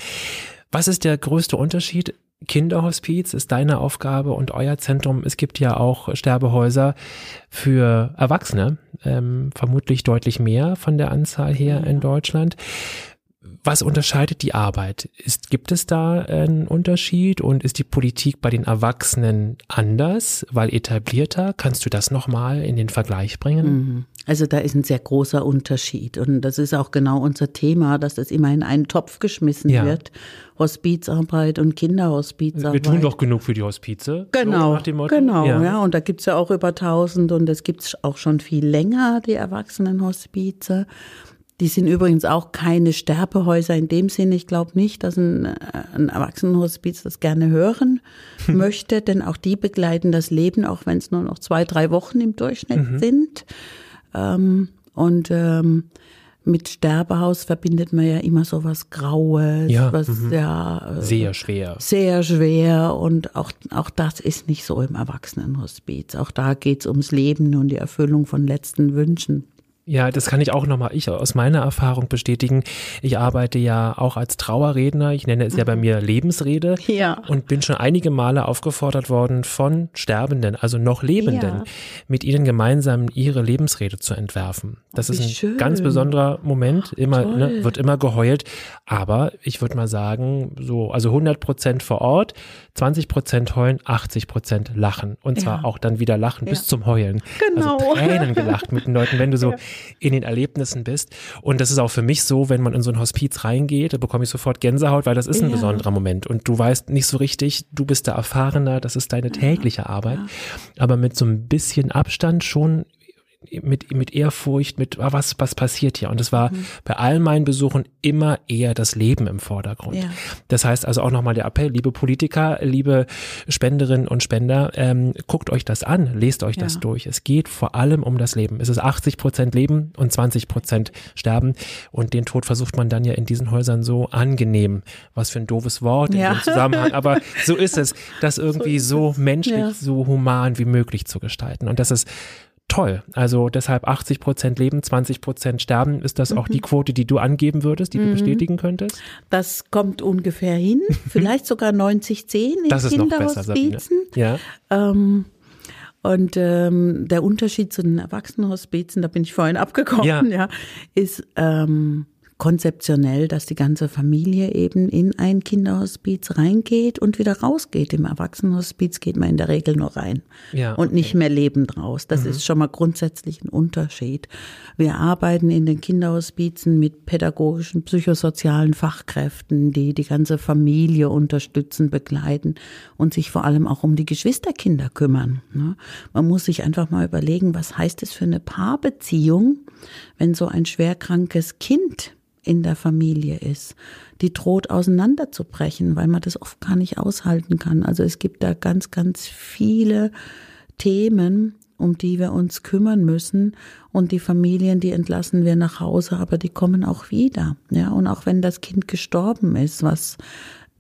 Was ist der größte Unterschied? Kinderhospiz ist deine Aufgabe und euer Zentrum. Es gibt ja auch Sterbehäuser für Erwachsene, ähm, vermutlich deutlich mehr von der Anzahl her ja. in Deutschland was unterscheidet die Arbeit? Ist, gibt es da einen Unterschied und ist die Politik bei den Erwachsenen anders, weil etablierter? Kannst du das nochmal in den Vergleich bringen? Mhm. Also da ist ein sehr großer Unterschied und das ist auch genau unser Thema, dass das immer in einen Topf geschmissen ja. wird. Hospizarbeit und Kinderhospizarbeit. Wir tun doch genug für die Hospize. Genau, so genau, ja. ja. Und da gibt's ja auch über 1000 und es gibt's auch schon viel länger, die Erwachsenenhospize. Die sind übrigens auch keine Sterbehäuser in dem Sinne. Ich glaube nicht, dass ein, äh, ein Erwachsenenhospiz das gerne hören möchte, denn auch die begleiten das Leben, auch wenn es nur noch zwei, drei Wochen im Durchschnitt mhm. sind. Ähm, und ähm, mit Sterbehaus verbindet man ja immer so was Graues, ja, was mhm. ja äh, sehr schwer. Sehr schwer und auch, auch das ist nicht so im Erwachsenenhospiz. Auch da geht's ums Leben und die Erfüllung von letzten Wünschen. Ja, das kann ich auch nochmal ich aus meiner Erfahrung bestätigen. Ich arbeite ja auch als Trauerredner. Ich nenne es ja bei mhm. mir Lebensrede. Ja. Und bin schon einige Male aufgefordert worden von Sterbenden, also noch Lebenden, ja. mit ihnen gemeinsam ihre Lebensrede zu entwerfen. Das Wie ist ein schön. ganz besonderer Moment. Immer, ne, wird immer geheult. Aber ich würde mal sagen, so, also 100 Prozent vor Ort, 20 Prozent heulen, 80 Prozent lachen. Und zwar ja. auch dann wieder lachen ja. bis zum Heulen. Also genau. Also Tränen gelacht mit den Leuten. Wenn du so in den Erlebnissen bist. Und das ist auch für mich so, wenn man in so ein Hospiz reingeht, da bekomme ich sofort Gänsehaut, weil das ist ein ja. besonderer Moment. Und du weißt nicht so richtig, du bist der Erfahrener, das ist deine tägliche Arbeit. Aber mit so ein bisschen Abstand schon mit, mit Ehrfurcht, mit ah, was, was passiert hier. Und es war mhm. bei all meinen Besuchen immer eher das Leben im Vordergrund. Ja. Das heißt also auch nochmal der Appell, liebe Politiker, liebe Spenderinnen und Spender, ähm, guckt euch das an, lest euch ja. das durch. Es geht vor allem um das Leben. Es ist 80 Prozent Leben und 20 Prozent Sterben. Und den Tod versucht man dann ja in diesen Häusern so angenehm. Was für ein doofes Wort ja. in dem Zusammenhang. Aber so ist es, das irgendwie so, so menschlich, so human wie möglich zu gestalten. Und das ist toll. Also deshalb 80 Prozent leben, 20 Prozent sterben. Ist das auch die mhm. Quote, die du angeben würdest, die mhm. du bestätigen könntest? Das kommt ungefähr hin. Vielleicht sogar 90-10 in das ist Kinderhospizen. Noch besser, ja. Ähm, und ähm, der Unterschied zu den Erwachsenenhospizen, da bin ich vorhin abgekommen, ja, ja ist ähm, konzeptionell, dass die ganze Familie eben in ein Kinderhospiz reingeht und wieder rausgeht. Im Erwachsenenhospiz geht man in der Regel nur rein ja, okay. und nicht mehr lebend raus. Das mhm. ist schon mal grundsätzlich ein Unterschied. Wir arbeiten in den Kinderhospizen mit pädagogischen, psychosozialen Fachkräften, die die ganze Familie unterstützen, begleiten und sich vor allem auch um die Geschwisterkinder kümmern. Ne? Man muss sich einfach mal überlegen, was heißt es für eine Paarbeziehung, wenn so ein schwerkrankes Kind in der Familie ist, die droht auseinanderzubrechen, weil man das oft gar nicht aushalten kann. Also es gibt da ganz, ganz viele Themen, um die wir uns kümmern müssen. Und die Familien, die entlassen wir nach Hause, aber die kommen auch wieder. Ja, und auch wenn das Kind gestorben ist, was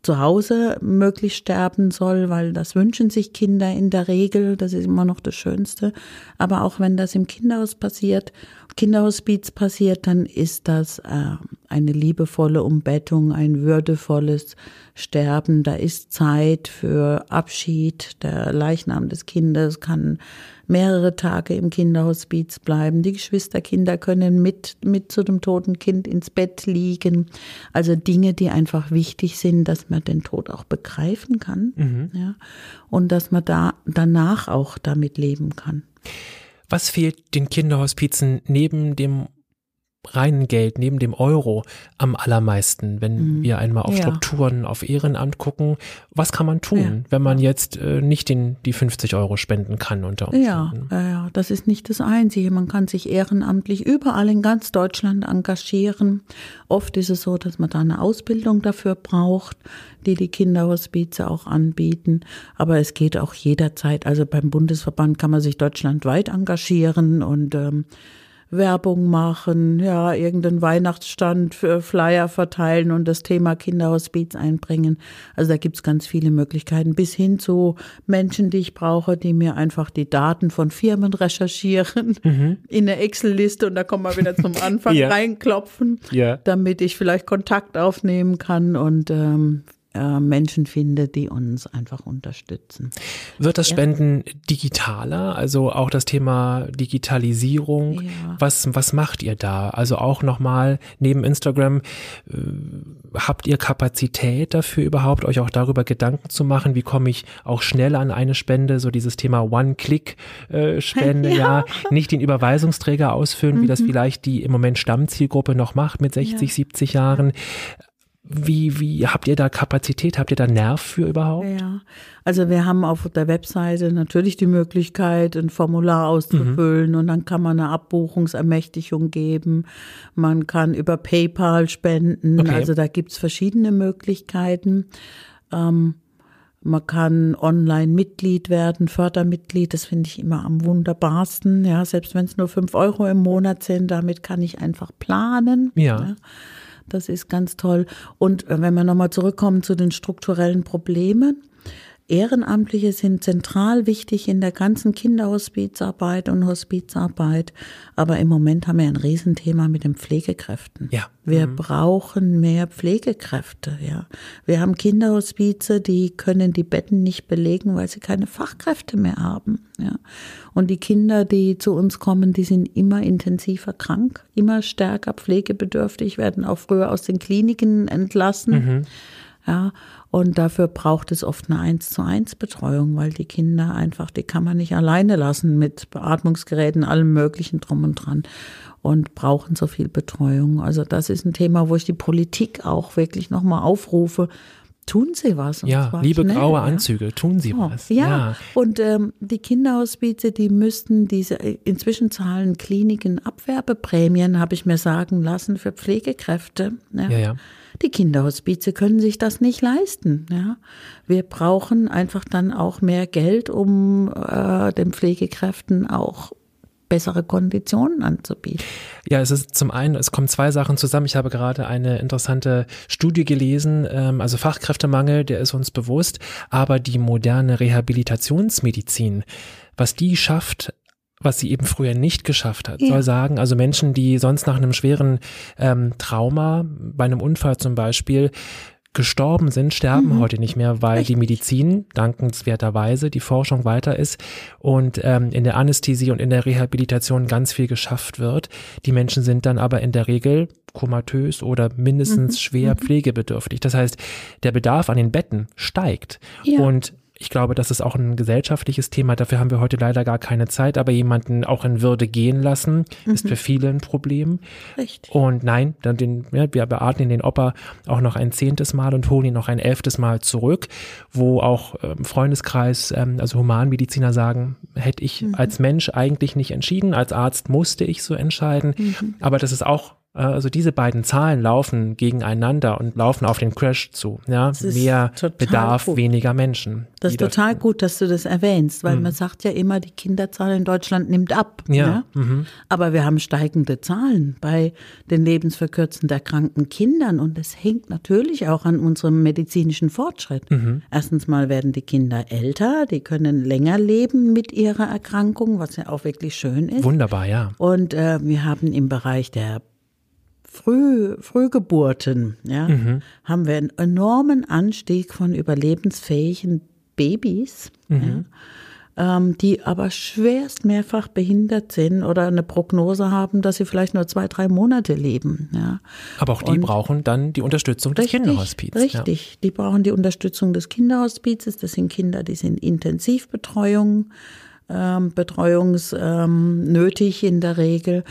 zu Hause möglichst sterben soll, weil das wünschen sich Kinder in der Regel, das ist immer noch das Schönste. Aber auch wenn das im Kinderhaus passiert, Kinderhospiz passiert, dann ist das äh, eine liebevolle Umbettung, ein würdevolles Sterben. Da ist Zeit für Abschied. Der Leichnam des Kindes kann mehrere Tage im Kinderhospiz bleiben. Die Geschwisterkinder können mit, mit zu dem toten Kind ins Bett liegen. Also Dinge, die einfach wichtig sind, dass man den Tod auch begreifen kann. Mhm. Ja, und dass man da danach auch damit leben kann. Was fehlt den Kinderhospizen neben dem reinen Geld neben dem Euro am allermeisten, wenn mhm. wir einmal auf ja. Strukturen, auf Ehrenamt gucken. Was kann man tun, ja. wenn man jetzt äh, nicht den, die 50 Euro spenden kann unter Umständen? Ja, ja, das ist nicht das Einzige. Man kann sich ehrenamtlich überall in ganz Deutschland engagieren. Oft ist es so, dass man da eine Ausbildung dafür braucht, die die Kinderhospize auch anbieten. Aber es geht auch jederzeit. Also beim Bundesverband kann man sich deutschlandweit engagieren und ähm, Werbung machen, ja, irgendeinen Weihnachtsstand für Flyer verteilen und das Thema Kinderhospiz einbringen. Also da gibt's ganz viele Möglichkeiten, bis hin zu Menschen, die ich brauche, die mir einfach die Daten von Firmen recherchieren mhm. in eine Excel-Liste und da kommen wir wieder zum Anfang ja. reinklopfen, ja. damit ich vielleicht Kontakt aufnehmen kann und ähm, äh, Menschen finde, die uns einfach unterstützen. Wird das Spenden ja. digitaler? Also auch das Thema Digitalisierung. Ja. Was, was macht ihr da? Also auch nochmal neben Instagram, äh, habt ihr Kapazität dafür überhaupt, euch auch darüber Gedanken zu machen? Wie komme ich auch schnell an eine Spende? So dieses Thema One-Click-Spende, ja. ja. Nicht den Überweisungsträger ausfüllen, mhm. wie das vielleicht die im Moment Stammzielgruppe noch macht mit 60, 70 Jahren. Wie, wie habt ihr da Kapazität? Habt ihr da Nerv für überhaupt? Ja, also wir haben auf der Webseite natürlich die Möglichkeit, ein Formular auszufüllen mhm. und dann kann man eine Abbuchungsermächtigung geben. Man kann über PayPal spenden. Okay. Also da gibt's verschiedene Möglichkeiten. Ähm, man kann online Mitglied werden, Fördermitglied, das finde ich immer am wunderbarsten. Ja, selbst wenn es nur fünf Euro im Monat sind, damit kann ich einfach planen. ja. ja. Das ist ganz toll. Und äh, wenn wir nochmal zurückkommen zu den strukturellen Problemen, Ehrenamtliche sind zentral wichtig in der ganzen Kinderhospizarbeit und Hospizarbeit. Aber im Moment haben wir ein Riesenthema mit den Pflegekräften. Ja. Wir mhm. brauchen mehr Pflegekräfte, ja. Wir haben Kinderhospize, die können die Betten nicht belegen, weil sie keine Fachkräfte mehr haben, ja. Und die Kinder, die zu uns kommen, die sind immer intensiver krank, immer stärker pflegebedürftig, werden auch früher aus den Kliniken entlassen. Mhm. Ja, und dafür braucht es oft eine eins zu eins Betreuung, weil die Kinder einfach, die kann man nicht alleine lassen mit Beatmungsgeräten, allem möglichen drum und dran. und brauchen so viel Betreuung. Also das ist ein Thema, wo ich die Politik auch wirklich nochmal aufrufe. Tun Sie was. Ja, liebe schnell, graue ja. Anzüge, tun Sie oh, was. Ja, ja. und ähm, die Kinderhospize, die müssten diese, inzwischen zahlen Kliniken Abwerbeprämien, habe ich mir sagen lassen, für Pflegekräfte. Ja. ja, ja. Die Kinderhospize können sich das nicht leisten. Ja. Wir brauchen einfach dann auch mehr Geld, um äh, den Pflegekräften auch bessere Konditionen anzubieten. Ja, es ist zum einen, es kommen zwei Sachen zusammen. Ich habe gerade eine interessante Studie gelesen, ähm, also Fachkräftemangel, der ist uns bewusst, aber die moderne Rehabilitationsmedizin, was die schafft, was sie eben früher nicht geschafft hat. Ja. Soll sagen, also Menschen, die sonst nach einem schweren ähm, Trauma, bei einem Unfall zum Beispiel, gestorben sind, sterben mhm. heute nicht mehr, weil Echt? die Medizin dankenswerterweise die Forschung weiter ist und ähm, in der Anästhesie und in der Rehabilitation ganz viel geschafft wird. Die Menschen sind dann aber in der Regel komatös oder mindestens mhm. schwer mhm. pflegebedürftig. Das heißt, der Bedarf an den Betten steigt ja. und ich glaube, das ist auch ein gesellschaftliches Thema. Dafür haben wir heute leider gar keine Zeit. Aber jemanden auch in Würde gehen lassen, mhm. ist für viele ein Problem. Richtig. Und nein, dann den, ja, wir beatmen den Opa auch noch ein zehntes Mal und holen ihn noch ein elftes Mal zurück, wo auch ähm, Freundeskreis, ähm, also Humanmediziner sagen, hätte ich mhm. als Mensch eigentlich nicht entschieden. Als Arzt musste ich so entscheiden. Mhm. Aber das ist auch also diese beiden Zahlen laufen gegeneinander und laufen auf den Crash zu. Ja, mehr Bedarf, gut. weniger Menschen. Das ist total das gut, dass du das erwähnst, weil mhm. man sagt ja immer, die Kinderzahl in Deutschland nimmt ab. Ja. ja? Mhm. Aber wir haben steigende Zahlen bei den lebensverkürzend erkrankten Kindern und das hängt natürlich auch an unserem medizinischen Fortschritt. Mhm. Erstens mal werden die Kinder älter, die können länger leben mit ihrer Erkrankung, was ja auch wirklich schön ist. Wunderbar, ja. Und äh, wir haben im Bereich der Früh, Frühgeburten, ja, mhm. haben wir einen enormen Anstieg von überlebensfähigen Babys, mhm. ja, ähm, die aber schwerst mehrfach behindert sind oder eine Prognose haben, dass sie vielleicht nur zwei, drei Monate leben. Ja. Aber auch die Und brauchen dann die Unterstützung des richtig, Kinderhospizes. Richtig, ja. die brauchen die Unterstützung des Kinderhospizes. Das sind Kinder, die sind Intensivbetreuung, ähm, betreuungsnötig ähm, in der Regel.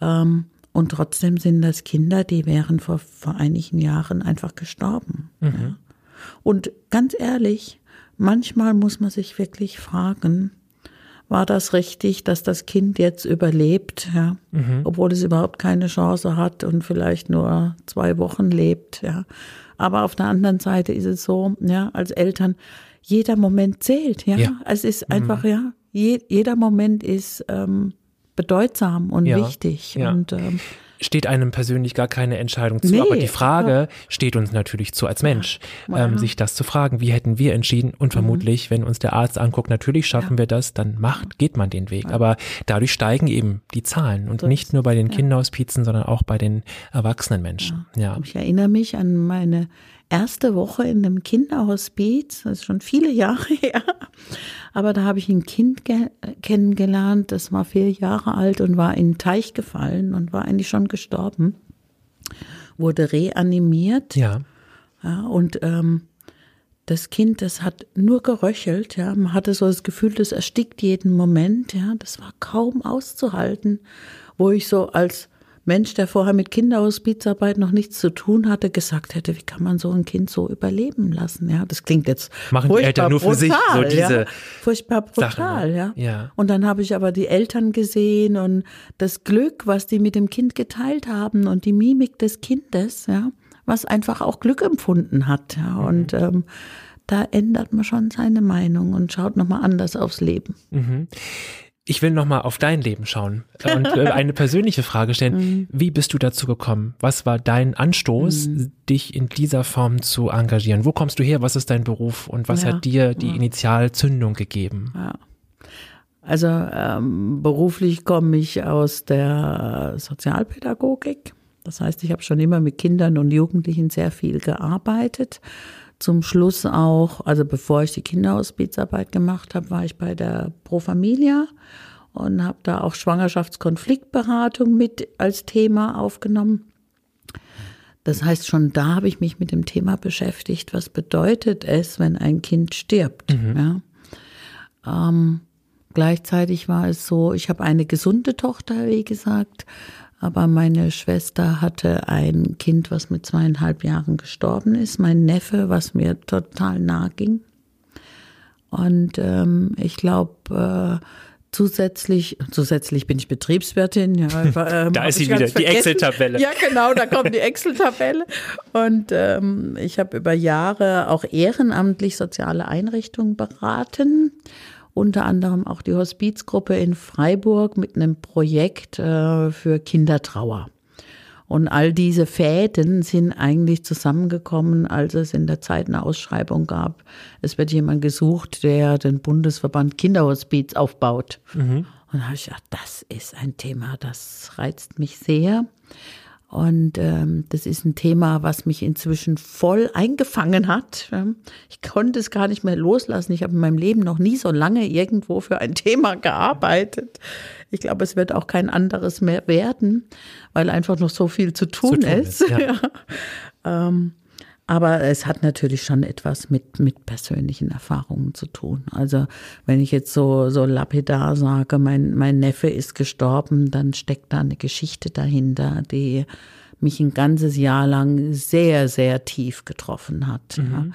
Ähm, und trotzdem sind das Kinder, die wären vor, vor einigen Jahren einfach gestorben. Mhm. Ja. Und ganz ehrlich, manchmal muss man sich wirklich fragen, war das richtig, dass das Kind jetzt überlebt, ja, mhm. obwohl es überhaupt keine Chance hat und vielleicht nur zwei Wochen lebt, ja. Aber auf der anderen Seite ist es so, ja, als Eltern, jeder Moment zählt, ja. ja. Es ist mhm. einfach, ja, je, jeder Moment ist ähm, bedeutsam und ja, wichtig. Ja. Und, ähm, steht einem persönlich gar keine Entscheidung zu. Nee, aber die Frage ja. steht uns natürlich zu als Mensch, ja. ähm, sich das zu fragen, wie hätten wir entschieden? Und mhm. vermutlich, wenn uns der Arzt anguckt, natürlich schaffen ja. wir das, dann macht, geht man den Weg. Aber dadurch steigen eben die Zahlen und so nicht nur bei den Kinderhospizen, sondern auch bei den erwachsenen Menschen. Ja. Ich erinnere mich an meine erste Woche in einem Kinderhospiz, das ist schon viele Jahre her. Aber da habe ich ein Kind kennengelernt, das war vier Jahre alt und war in den Teich gefallen und war eigentlich schon gestorben. Wurde reanimiert. Ja. ja und ähm, das Kind, das hat nur geröchelt, ja. Man hatte so das Gefühl, das erstickt jeden Moment, ja. Das war kaum auszuhalten, wo ich so als Mensch, der vorher mit Kinderhospizarbeit noch nichts zu tun hatte, gesagt hätte, wie kann man so ein Kind so überleben lassen? Ja, das klingt jetzt Machen die Eltern nur brutal, für sich so diese ja? furchtbar brutal, Sachen, ne? ja. ja. Und dann habe ich aber die Eltern gesehen und das Glück, was die mit dem Kind geteilt haben und die Mimik des Kindes, ja, was einfach auch Glück empfunden hat. Ja. Mhm. Und ähm, da ändert man schon seine Meinung und schaut nochmal anders aufs Leben. Mhm ich will nochmal auf dein Leben schauen und äh, eine persönliche Frage stellen. Mhm. Wie bist du dazu gekommen? Was war dein Anstoß, mhm. dich in dieser Form zu engagieren? Wo kommst du her? Was ist dein Beruf? Und was ja. hat dir die Initialzündung gegeben? Ja. Also ähm, beruflich komme ich aus der Sozialpädagogik. Das heißt, ich habe schon immer mit Kindern und Jugendlichen sehr viel gearbeitet zum Schluss auch, also bevor ich die Kinderhospizarbeit gemacht habe, war ich bei der Pro Familia und habe da auch Schwangerschaftskonfliktberatung mit als Thema aufgenommen. Das heißt, schon da habe ich mich mit dem Thema beschäftigt, was bedeutet es, wenn ein Kind stirbt. Mhm. Ja? Ähm, gleichzeitig war es so, ich habe eine gesunde Tochter, wie gesagt, Aber meine Schwester hatte ein Kind, was mit zweieinhalb Jahren gestorben ist. Mein Neffe, was mir total nah ging. Und ähm, ich glaube, äh, Zusätzlich, zusätzlich bin ich Betriebswirtin. Ja, ähm, da ist sie wieder, die Excel-Tabelle. Ja, genau, da kommt die Excel-Tabelle. Und ähm, ich habe über Jahre auch ehrenamtlich soziale Einrichtungen beraten. Unter anderem auch die Hospizgruppe in Freiburg mit einem Projekt äh, für Kindertrauer. Und all diese Fäden sind eigentlich zusammengekommen, als es in der Zeit eine Ausschreibung gab. Es wird jemand gesucht, der den Bundesverband Kinderhospiz aufbaut. Mhm. Und da habe ich gedacht, das ist ein Thema, das reizt mich sehr. Und ähm, das ist ein Thema, was mich inzwischen voll eingefangen hat. Ich konnte es gar nicht mehr loslassen. Ich habe in meinem Leben noch nie so lange irgendwo für ein Thema gearbeitet. Ich glaube, es wird auch kein anderes mehr werden, weil einfach noch so viel zu tun, zu tun ist. ist ja. Ähm, aber es hat natürlich schon etwas mit, mit persönlichen Erfahrungen zu tun. Also wenn ich jetzt so, so lapidar sage, mein, mein Neffe ist gestorben, dann steckt da eine Geschichte dahinter, die mich ein ganzes Jahr lang sehr, sehr tief getroffen hat. Mhm. Ja.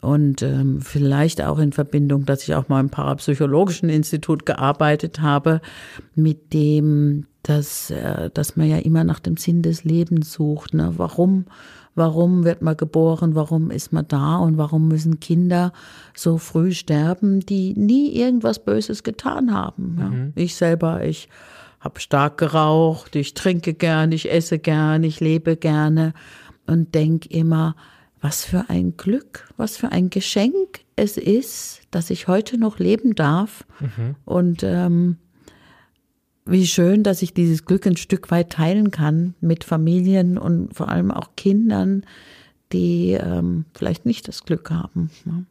Und ähm, vielleicht auch in Verbindung, dass ich auch mal im Parapsychologischen Institut gearbeitet habe, mit dem, dass, äh, dass man ja immer nach dem Sinn des Lebens sucht. Ne? Warum? Warum wird man geboren? Warum ist man da? Und warum müssen Kinder so früh sterben, die nie irgendwas Böses getan haben? Ja? Mhm. Ich selber, ich habe stark geraucht, ich trinke gern, ich esse gern, ich lebe gerne und denke immer, was für ein Glück, was für ein Geschenk es ist, dass ich heute noch leben darf. Mhm. Und ähm, wie schön, dass ich dieses Glück ein Stück weit teilen kann mit Familien und vor allem auch Kindern, die ähm, vielleicht nicht das Glück haben. Ne?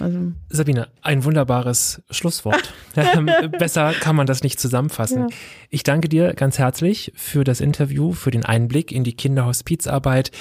Also. Sabine, ein wunderbares Schlusswort. Ähm, besser kann man das nicht zusammenfassen. Ja. Ich danke dir ganz herzlich für das Interview, für den Einblick in die Kinderhospizarbeit.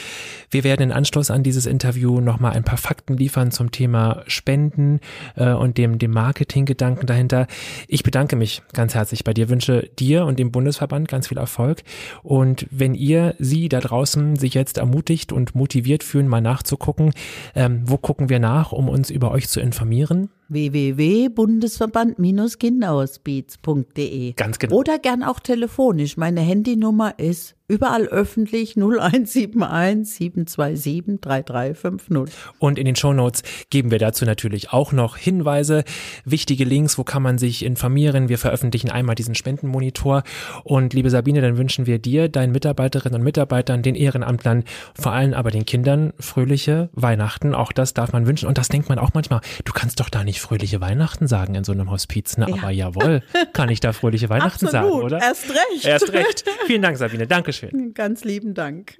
Wir werden in Anschluss an dieses Interview nochmal ein paar Fakten liefern zum Thema Spenden äh, und dem, dem Marketinggedanken dahinter. Ich bedanke mich ganz herzlich bei dir, wünsche dir und dem Bundesverband ganz viel Erfolg. Und wenn ihr Sie da draußen sich jetzt ermutigt und motiviert fühlen, mal nachzugucken, ähm, wo gucken wir nach, um uns über euch zu informieren? www.bundesverband-kinderhospiz.de. Ganz genau. Oder gern auch telefonisch. Meine Handynummer ist überall öffentlich 0171 727 3350. Und in den Shownotes geben wir dazu natürlich auch noch Hinweise, wichtige Links, wo kann man sich informieren. Wir veröffentlichen einmal diesen Spendenmonitor. Und liebe Sabine, dann wünschen wir dir, deinen Mitarbeiterinnen und Mitarbeitern, den Ehrenamtlern, vor allem aber den Kindern fröhliche Weihnachten. Auch das darf man wünschen. Und das denkt man auch manchmal, du kannst doch da nicht fröhliche Weihnachten sagen in so einem Hospiz. Na, ja. aber jawohl, kann ich da fröhliche Weihnachten Absolut. sagen, oder? Erst recht. Erst recht. Vielen Dank, Sabine. Dankeschön. Ganz lieben Dank.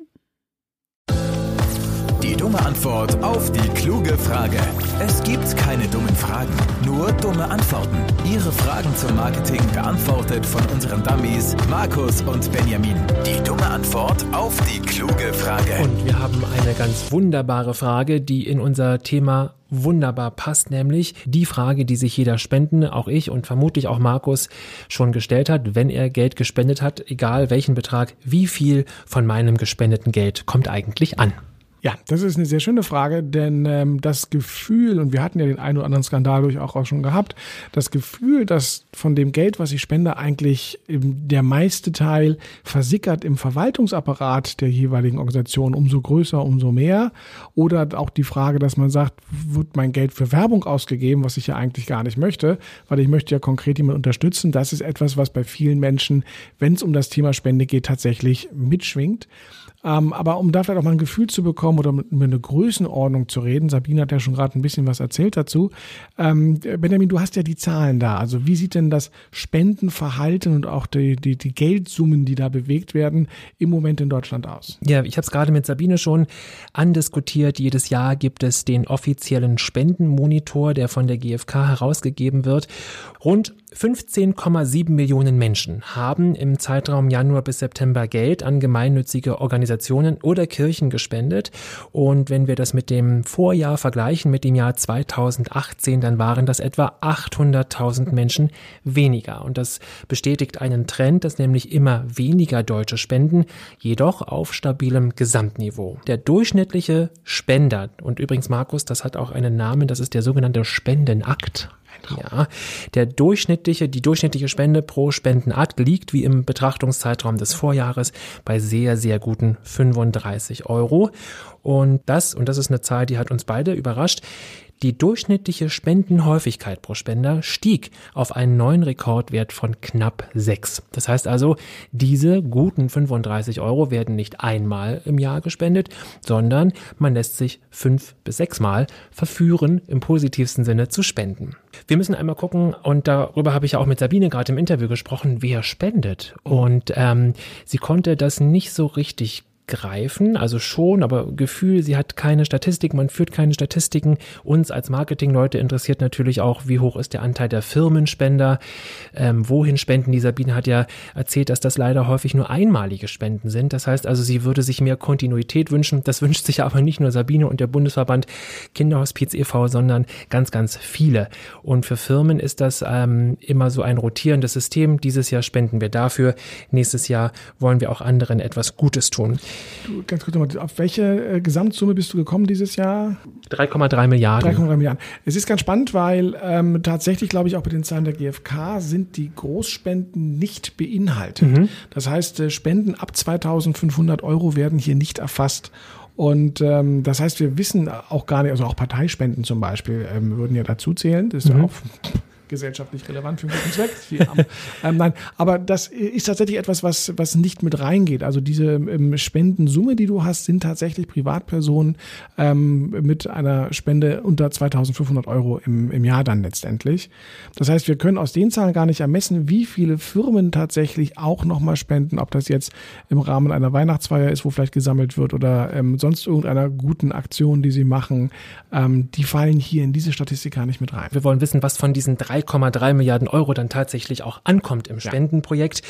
Die dumme Antwort auf die kluge Frage. Es gibt keine dummen Fragen, nur dumme Antworten. Ihre Fragen zum Marketing beantwortet von unseren Dummies Markus und Benjamin. Die dumme Antwort auf die kluge Frage. Und wir haben eine ganz wunderbare Frage, die in unser Thema wunderbar passt, nämlich die Frage, die sich jeder Spenden, auch ich und vermutlich auch Markus schon gestellt hat, wenn er Geld gespendet hat, egal welchen Betrag, wie viel von meinem gespendeten Geld kommt eigentlich an? Ja, das ist eine sehr schöne Frage, denn ähm, das Gefühl, und wir hatten ja den einen oder anderen Skandal durch auch, auch schon gehabt, das Gefühl, dass von dem Geld, was ich spende, eigentlich der meiste Teil versickert im Verwaltungsapparat der jeweiligen Organisation, umso größer, umso mehr. Oder auch die Frage, dass man sagt, wird mein Geld für Werbung ausgegeben, was ich ja eigentlich gar nicht möchte, weil ich möchte ja konkret jemanden unterstützen. Das ist etwas, was bei vielen Menschen, wenn es um das Thema Spende geht, tatsächlich mitschwingt. Ähm, aber um da vielleicht auch mal ein Gefühl zu bekommen oder mit, mit einer Größenordnung zu reden, Sabine hat ja schon gerade ein bisschen was erzählt dazu. Ähm, Benjamin, du hast ja die Zahlen da. Also wie sieht denn das Spendenverhalten und auch die, die, die Geldsummen, die da bewegt werden, im Moment in Deutschland aus? Ja, ich habe es gerade mit Sabine schon andiskutiert. Jedes Jahr gibt es den offiziellen Spendenmonitor, der von der GfK herausgegeben wird. Rund 15,7 Millionen Menschen haben im Zeitraum Januar bis September Geld an gemeinnützige Organisationen oder Kirchen gespendet. Und wenn wir das mit dem Vorjahr vergleichen, mit dem Jahr 2018, dann waren das etwa 800.000 Menschen weniger. Und das bestätigt einen Trend, dass nämlich immer weniger Deutsche spenden, jedoch auf stabilem Gesamtniveau. Der durchschnittliche Spender, und übrigens Markus, das hat auch einen Namen, das ist der sogenannte Spendenakt. Ja, der durchschnittliche, die durchschnittliche Spende pro Spendenakt liegt wie im Betrachtungszeitraum des Vorjahres bei sehr, sehr guten 35 Euro. Und das, und das ist eine Zahl, die hat uns beide überrascht, die durchschnittliche Spendenhäufigkeit pro Spender stieg auf einen neuen Rekordwert von knapp sechs. Das heißt also, diese guten 35 Euro werden nicht einmal im Jahr gespendet, sondern man lässt sich fünf bis sechs Mal verführen, im positivsten Sinne zu spenden. Wir müssen einmal gucken, und darüber habe ich ja auch mit Sabine gerade im Interview gesprochen, wer spendet. Und ähm, sie konnte das nicht so richtig greifen, also schon, aber Gefühl, sie hat keine Statistik, man führt keine Statistiken. Uns als Marketingleute interessiert natürlich auch, wie hoch ist der Anteil der Firmenspender, ähm, wohin spenden. Die Sabine hat ja erzählt, dass das leider häufig nur einmalige Spenden sind. Das heißt also, sie würde sich mehr Kontinuität wünschen. Das wünscht sich aber nicht nur Sabine und der Bundesverband Kinderhospiz e.V., sondern ganz, ganz viele. Und für Firmen ist das ähm, immer so ein rotierendes System. Dieses Jahr spenden wir dafür. Nächstes Jahr wollen wir auch anderen etwas Gutes tun. Du, ganz kurz nochmal, auf welche äh, Gesamtsumme bist du gekommen dieses Jahr? 3,3 Milliarden. 3,3 Milliarden. Es ist ganz spannend, weil ähm, tatsächlich, glaube ich, auch bei den Zahlen der GfK sind die Großspenden nicht beinhaltet. Mhm. Das heißt, äh, Spenden ab 2500 Euro werden hier nicht erfasst. Und ähm, das heißt, wir wissen auch gar nicht, also auch Parteispenden zum Beispiel ähm, würden ja dazu zählen. Das ist mhm. ja auch gesellschaftlich relevant für einen guten Zweck. ähm, nein, aber das ist tatsächlich etwas, was, was nicht mit reingeht. Also diese ähm, Spendensumme, die du hast, sind tatsächlich Privatpersonen ähm, mit einer Spende unter 2500 Euro im, im Jahr dann letztendlich. Das heißt, wir können aus den Zahlen gar nicht ermessen, wie viele Firmen tatsächlich auch nochmal spenden, ob das jetzt im Rahmen einer Weihnachtsfeier ist, wo vielleicht gesammelt wird oder ähm, sonst irgendeiner guten Aktion, die sie machen. Ähm, die fallen hier in diese Statistik gar nicht mit rein. Wir wollen wissen, was von diesen drei 3,3 Milliarden Euro dann tatsächlich auch ankommt im Spendenprojekt.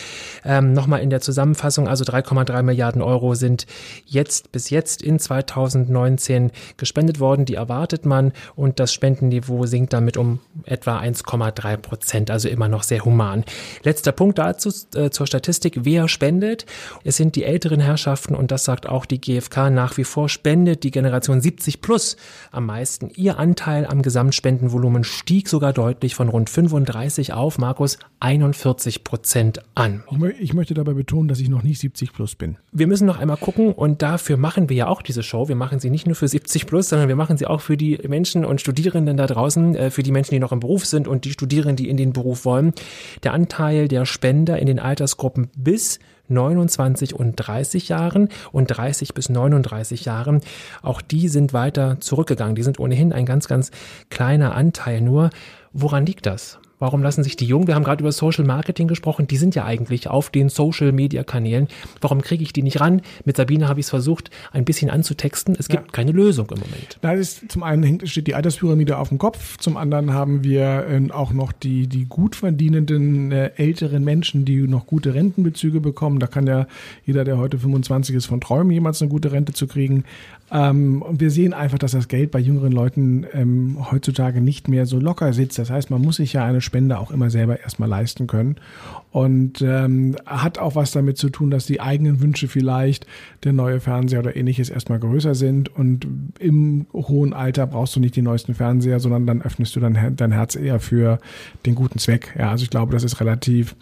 Ja. Ähm, Nochmal in der Zusammenfassung, also 3,3 Milliarden Euro sind jetzt bis jetzt in 2019 gespendet worden. Die erwartet man und das Spendenniveau sinkt damit um etwa 1,3 Prozent, also immer noch sehr human. Letzter Punkt dazu äh, zur Statistik. Wer spendet? Es sind die älteren Herrschaften und das sagt auch die GfK nach wie vor, spendet die Generation 70 plus am meisten. Ihr Anteil am Gesamtspendenvolumen stieg sogar deutlich von rund 35 auf, Markus, 41 Prozent an. Ich möchte dabei betonen, dass ich noch nicht 70 plus bin. Wir müssen noch einmal gucken und dafür machen wir ja auch diese Show. Wir machen sie nicht nur für 70 plus, sondern wir machen sie auch für die Menschen und Studierenden da draußen, äh, für die Menschen, die noch im Beruf sind und die Studierenden, die in den Beruf wollen. Der Anteil der Spender in den Altersgruppen bis 29 und 30 Jahren und 30 bis 39 Jahren. Auch die sind weiter zurückgegangen. Die sind ohnehin ein ganz, ganz kleiner Anteil nur. Woran liegt das? Warum lassen sich die Jungen, wir haben gerade über Social Marketing gesprochen, die sind ja eigentlich auf den Social Media Kanälen. Warum kriege ich die nicht ran? Mit Sabine habe ich es versucht, ein bisschen anzutexten. Es gibt ja. keine Lösung im Moment. Da ist, zum einen steht die Alterspyramide auf dem Kopf, zum anderen haben wir äh, auch noch die, die gut verdienenden äh, älteren Menschen, die noch gute Rentenbezüge bekommen. Da kann ja jeder, der heute 25 ist, von träumen, jemals eine gute Rente zu kriegen. Ähm, und wir sehen einfach, dass das Geld bei jüngeren Leuten ähm, heutzutage nicht mehr so locker sitzt. Das heißt, man muss sich ja eine Spende auch immer selber erstmal leisten können. Und ähm, hat auch was damit zu tun, dass die eigenen Wünsche vielleicht, der neue Fernseher oder ähnliches, erstmal größer sind. Und im hohen Alter brauchst du nicht die neuesten Fernseher, sondern dann öffnest du dein, dein Herz eher für den guten Zweck. Ja, also ich glaube, das ist relativ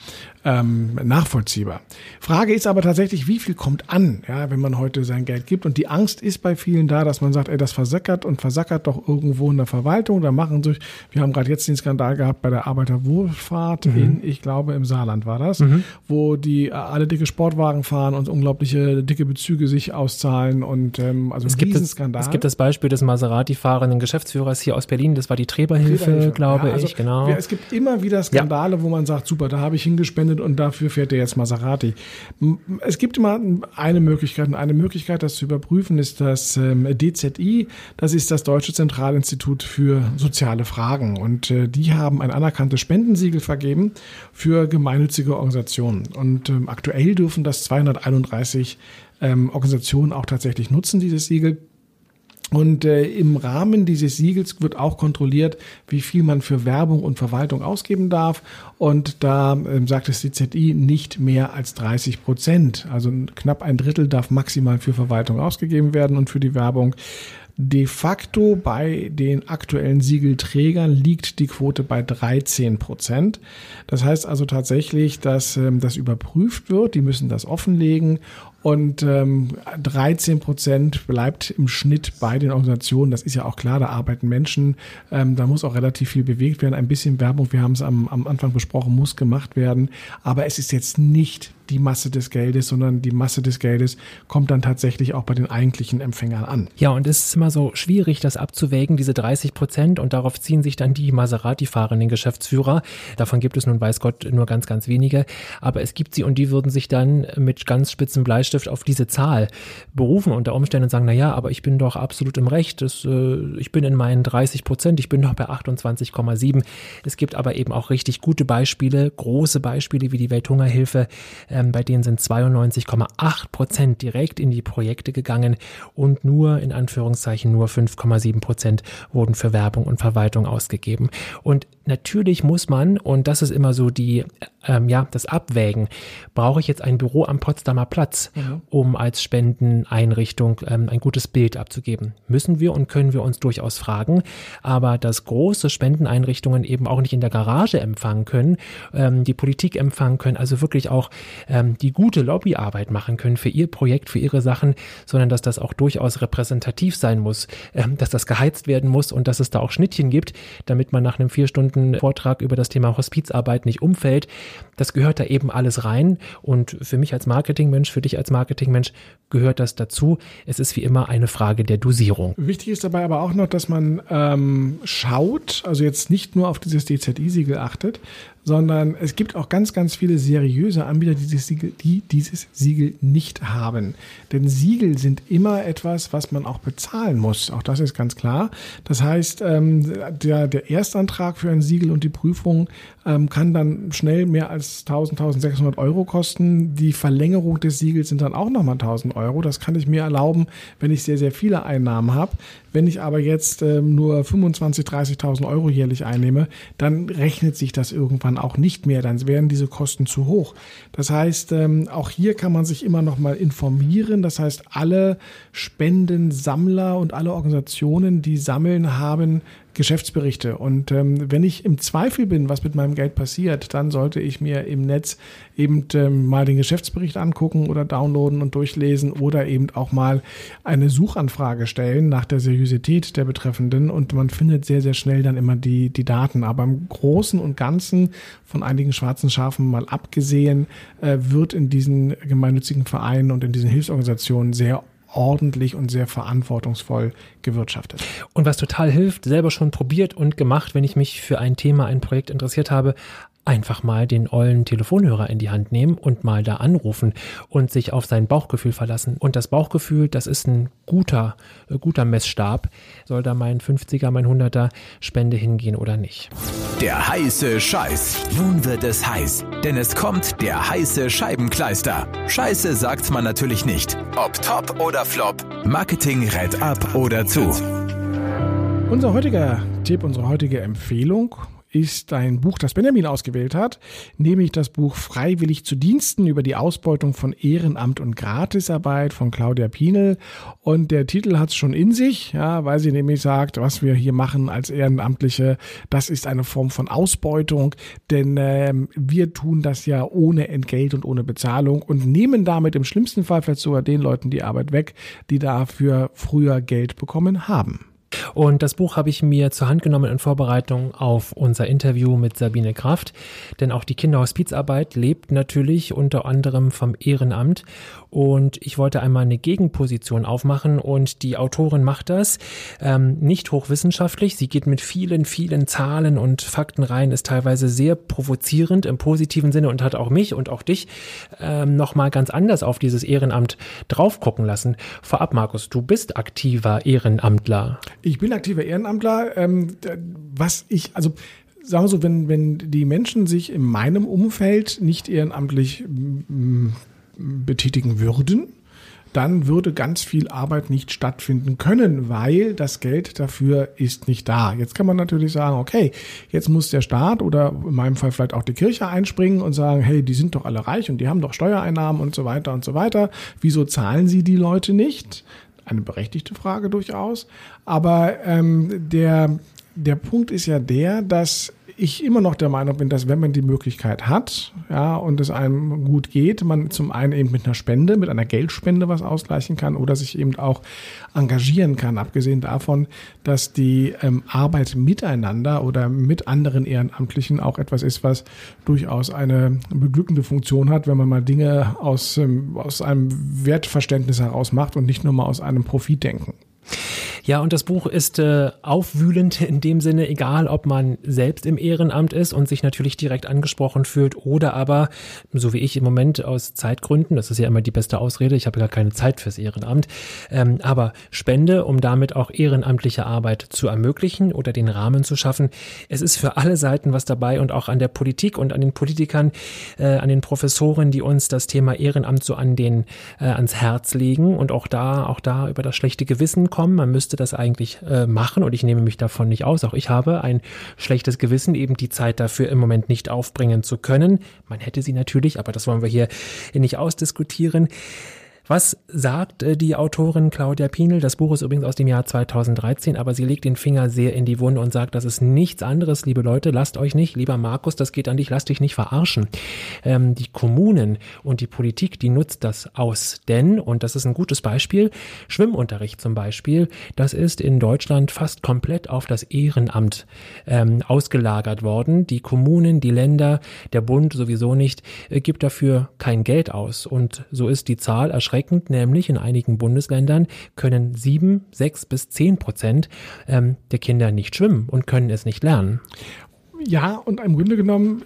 ähm, nachvollziehbar. Frage ist aber tatsächlich, wie viel kommt an, ja, wenn man heute sein Geld gibt? Und die Angst ist bei vielen da, dass man sagt, ey, das versackert und versackert doch irgendwo in der Verwaltung. Da machen sich, wir haben gerade jetzt den Skandal gehabt bei der Arbeiterwohlfahrt mhm. in, ich glaube, im Saarland war das, mhm. wo die äh, alle dicke Sportwagen fahren und unglaubliche dicke Bezüge sich auszahlen und ähm, also es gibt das, es gibt das Beispiel des Maserati-fahrenden Geschäftsführers hier aus Berlin, das war die Treberhilfe, Treberhilfe. glaube ja, also ich, genau. Ja, es gibt immer wieder Skandale, ja. wo man sagt, super, da habe ich hingespendet und dafür fährt er jetzt Maserati. Es gibt immer eine Möglichkeit und eine Möglichkeit, das zu überprüfen, ist das ähm, DZI, das ist das Deutsche Zentralinstitut für soziale Fragen und äh, die haben ein anerkanntes anerkannte Spendensiegel vergeben für gemeinnützige Organisationen. Und ähm, aktuell dürfen das 231 ähm, Organisationen auch tatsächlich nutzen, dieses Siegel. Und äh, im Rahmen dieses Siegels wird auch kontrolliert, wie viel man für Werbung und Verwaltung ausgeben darf. Und da ähm, sagt das CZI nicht mehr als 30 Prozent. Also knapp ein Drittel darf maximal für Verwaltung ausgegeben werden und für die Werbung. De facto bei den aktuellen Siegelträgern liegt die Quote bei 13 Prozent. Das heißt also tatsächlich, dass ähm, das überprüft wird. Die müssen das offenlegen und ähm, 13 Prozent bleibt im Schnitt bei den Organisationen. Das ist ja auch klar, da arbeiten Menschen. Ähm, da muss auch relativ viel bewegt werden. Ein bisschen Werbung, wir haben es am, am Anfang besprochen, muss gemacht werden. Aber es ist jetzt nicht die Masse des Geldes, sondern die Masse des Geldes kommt dann tatsächlich auch bei den eigentlichen Empfängern an. Ja, und es ist immer so schwierig, das abzuwägen, diese 30 Prozent, und darauf ziehen sich dann die Maserati-fahrenden Geschäftsführer. Davon gibt es nun, weiß Gott, nur ganz, ganz wenige. Aber es gibt sie und die würden sich dann mit ganz spitzen Bleistift auf diese Zahl berufen unter Umständen und sagen, na ja, aber ich bin doch absolut im Recht. Das, äh, ich bin in meinen 30 Prozent, ich bin doch bei 28,7. Es gibt aber eben auch richtig gute Beispiele, große Beispiele wie die Welthungerhilfe, ähm, bei denen sind 92,8 Prozent direkt in die Projekte gegangen und nur in Anführungszeichen nur 5,7 Prozent wurden für Werbung und Verwaltung ausgegeben. Und natürlich muss man, und das ist immer so die, ähm, ja, das Abwägen, brauche ich jetzt ein Büro am Potsdamer Platz, mhm. um als Spendeneinrichtung ähm, ein gutes Bild abzugeben? Müssen wir und können wir uns durchaus fragen, aber dass große Spendeneinrichtungen eben auch nicht in der Garage empfangen können, ähm, die Politik empfangen können, also wirklich auch ähm, die gute Lobbyarbeit machen können für ihr Projekt, für ihre Sachen, sondern dass das auch durchaus repräsentativ sein muss, ähm, dass das geheizt werden muss und dass es da auch Schnittchen gibt, damit man nach einem vier Stunden Vortrag über das Thema Hospizarbeit nicht umfällt. Das gehört da eben alles rein und für mich als Marketingmensch, für dich als Marketingmensch gehört das dazu. Es ist wie immer eine Frage der Dosierung. Wichtig ist dabei aber auch noch, dass man ähm, schaut, also jetzt nicht nur auf dieses DZI-Siegel achtet, sondern es gibt auch ganz, ganz viele seriöse Anbieter, die dieses Siegel, die dieses Siegel nicht haben. Denn Siegel sind immer etwas, was man auch bezahlen muss. Auch das ist ganz klar. Das heißt, ähm, der, der Erstantrag für ein Siegel und die Prüfung ähm, kann dann schnell mehr als 1000, 1600 Euro kosten. Die Verlängerung des Siegels sind dann auch nochmal 1000 Euro. Das kann ich mir erlauben, wenn ich sehr, sehr viele Einnahmen habe. Wenn ich aber jetzt ähm, nur 25.000, 30.000 Euro jährlich einnehme, dann rechnet sich das irgendwann auch nicht mehr. Dann werden diese Kosten zu hoch. Das heißt, ähm, auch hier kann man sich immer noch mal informieren. Das heißt, alle Spendensammler und alle Organisationen, die sammeln, haben Geschäftsberichte. Und ähm, wenn ich im Zweifel bin, was mit meinem Geld passiert, dann sollte ich mir im Netz eben ähm, mal den Geschäftsbericht angucken oder downloaden und durchlesen oder eben auch mal eine Suchanfrage stellen nach der Seriosität der Betreffenden und man findet sehr, sehr schnell dann immer die, die Daten. Aber im Großen und Ganzen von einigen schwarzen Schafen mal abgesehen, äh, wird in diesen gemeinnützigen Vereinen und in diesen Hilfsorganisationen sehr ordentlich und sehr verantwortungsvoll gewirtschaftet. Und was total hilft, selber schon probiert und gemacht, wenn ich mich für ein Thema, ein Projekt interessiert habe, einfach mal den ollen Telefonhörer in die Hand nehmen und mal da anrufen und sich auf sein Bauchgefühl verlassen. Und das Bauchgefühl, das ist ein guter, äh, guter Messstab. Soll da mein 50er, mein 100er Spende hingehen oder nicht? Der heiße Scheiß. Nun wird es heiß, denn es kommt der heiße Scheibenkleister. Scheiße sagt man natürlich nicht. Ob top oder flop, Marketing rät ab oder zu. Unser heutiger Tipp, unsere heutige Empfehlung ist ein Buch, das Benjamin ausgewählt hat, nämlich das Buch Freiwillig zu Diensten über die Ausbeutung von Ehrenamt und Gratisarbeit von Claudia Pienel. Und der Titel hat es schon in sich, ja, weil sie nämlich sagt, was wir hier machen als Ehrenamtliche, das ist eine Form von Ausbeutung, denn ähm, wir tun das ja ohne Entgelt und ohne Bezahlung und nehmen damit im schlimmsten Fall vielleicht sogar den Leuten die Arbeit weg, die dafür früher Geld bekommen haben. Und das Buch habe ich mir zur Hand genommen in Vorbereitung auf unser Interview mit Sabine Kraft. Denn auch die Kinderhospizarbeit lebt natürlich unter anderem vom Ehrenamt. Und ich wollte einmal eine Gegenposition aufmachen und die Autorin macht das ähm, nicht hochwissenschaftlich. Sie geht mit vielen, vielen Zahlen und Fakten rein, ist teilweise sehr provozierend im positiven Sinne und hat auch mich und auch dich ähm, nochmal ganz anders auf dieses Ehrenamt drauf gucken lassen. Vorab, Markus, du bist aktiver Ehrenamtler. Ich bin aktiver Ehrenamtler. Ähm, was ich, also sagen wir so, wenn, wenn die Menschen sich in meinem Umfeld nicht ehrenamtlich betätigen würden, dann würde ganz viel Arbeit nicht stattfinden können, weil das Geld dafür ist nicht da. Jetzt kann man natürlich sagen, okay, jetzt muss der Staat oder in meinem Fall vielleicht auch die Kirche einspringen und sagen, hey, die sind doch alle reich und die haben doch Steuereinnahmen und so weiter und so weiter. Wieso zahlen sie die Leute nicht? Eine berechtigte Frage durchaus. Aber ähm, der, der Punkt ist ja der, dass ich immer noch der Meinung bin, dass wenn man die Möglichkeit hat, ja, und es einem gut geht, man zum einen eben mit einer Spende, mit einer Geldspende was ausgleichen kann oder sich eben auch engagieren kann, abgesehen davon, dass die ähm, Arbeit miteinander oder mit anderen Ehrenamtlichen auch etwas ist, was durchaus eine beglückende Funktion hat, wenn man mal Dinge aus, ähm, aus einem Wertverständnis heraus macht und nicht nur mal aus einem Profitdenken. Ja, und das Buch ist äh, aufwühlend in dem Sinne, egal ob man selbst im Ehrenamt ist und sich natürlich direkt angesprochen fühlt oder aber, so wie ich im Moment aus Zeitgründen, das ist ja immer die beste Ausrede, ich habe gar keine Zeit fürs Ehrenamt, ähm, aber spende, um damit auch ehrenamtliche Arbeit zu ermöglichen oder den Rahmen zu schaffen. Es ist für alle Seiten was dabei und auch an der Politik und an den Politikern, äh, an den Professoren, die uns das Thema Ehrenamt so an den äh, ans Herz legen und auch da, auch da über das schlechte Gewissen kommen. Man müsste das eigentlich äh, machen und ich nehme mich davon nicht aus. Auch ich habe ein schlechtes Gewissen, eben die Zeit dafür im Moment nicht aufbringen zu können. Man hätte sie natürlich, aber das wollen wir hier nicht ausdiskutieren. Was sagt äh, die Autorin Claudia Pienel? Das Buch ist übrigens aus dem Jahr 2013, aber sie legt den Finger sehr in die Wunde und sagt, das ist nichts anderes, liebe Leute, lasst euch nicht, lieber Markus, das geht an dich, lasst dich nicht verarschen. Ähm, die Kommunen und die Politik, die nutzt das aus, denn, und das ist ein gutes Beispiel, Schwimmunterricht zum Beispiel, das ist in Deutschland fast komplett auf das Ehrenamt ähm, ausgelagert worden. Die Kommunen, die Länder, der Bund sowieso nicht, äh, gibt dafür kein Geld aus. Und so ist die Zahl erschreckend erschreckend, nämlich in einigen Bundesländern können sieben, sechs bis zehn Prozent ähm, der Kinder nicht schwimmen und können es nicht lernen. Ja, und im Grunde genommen,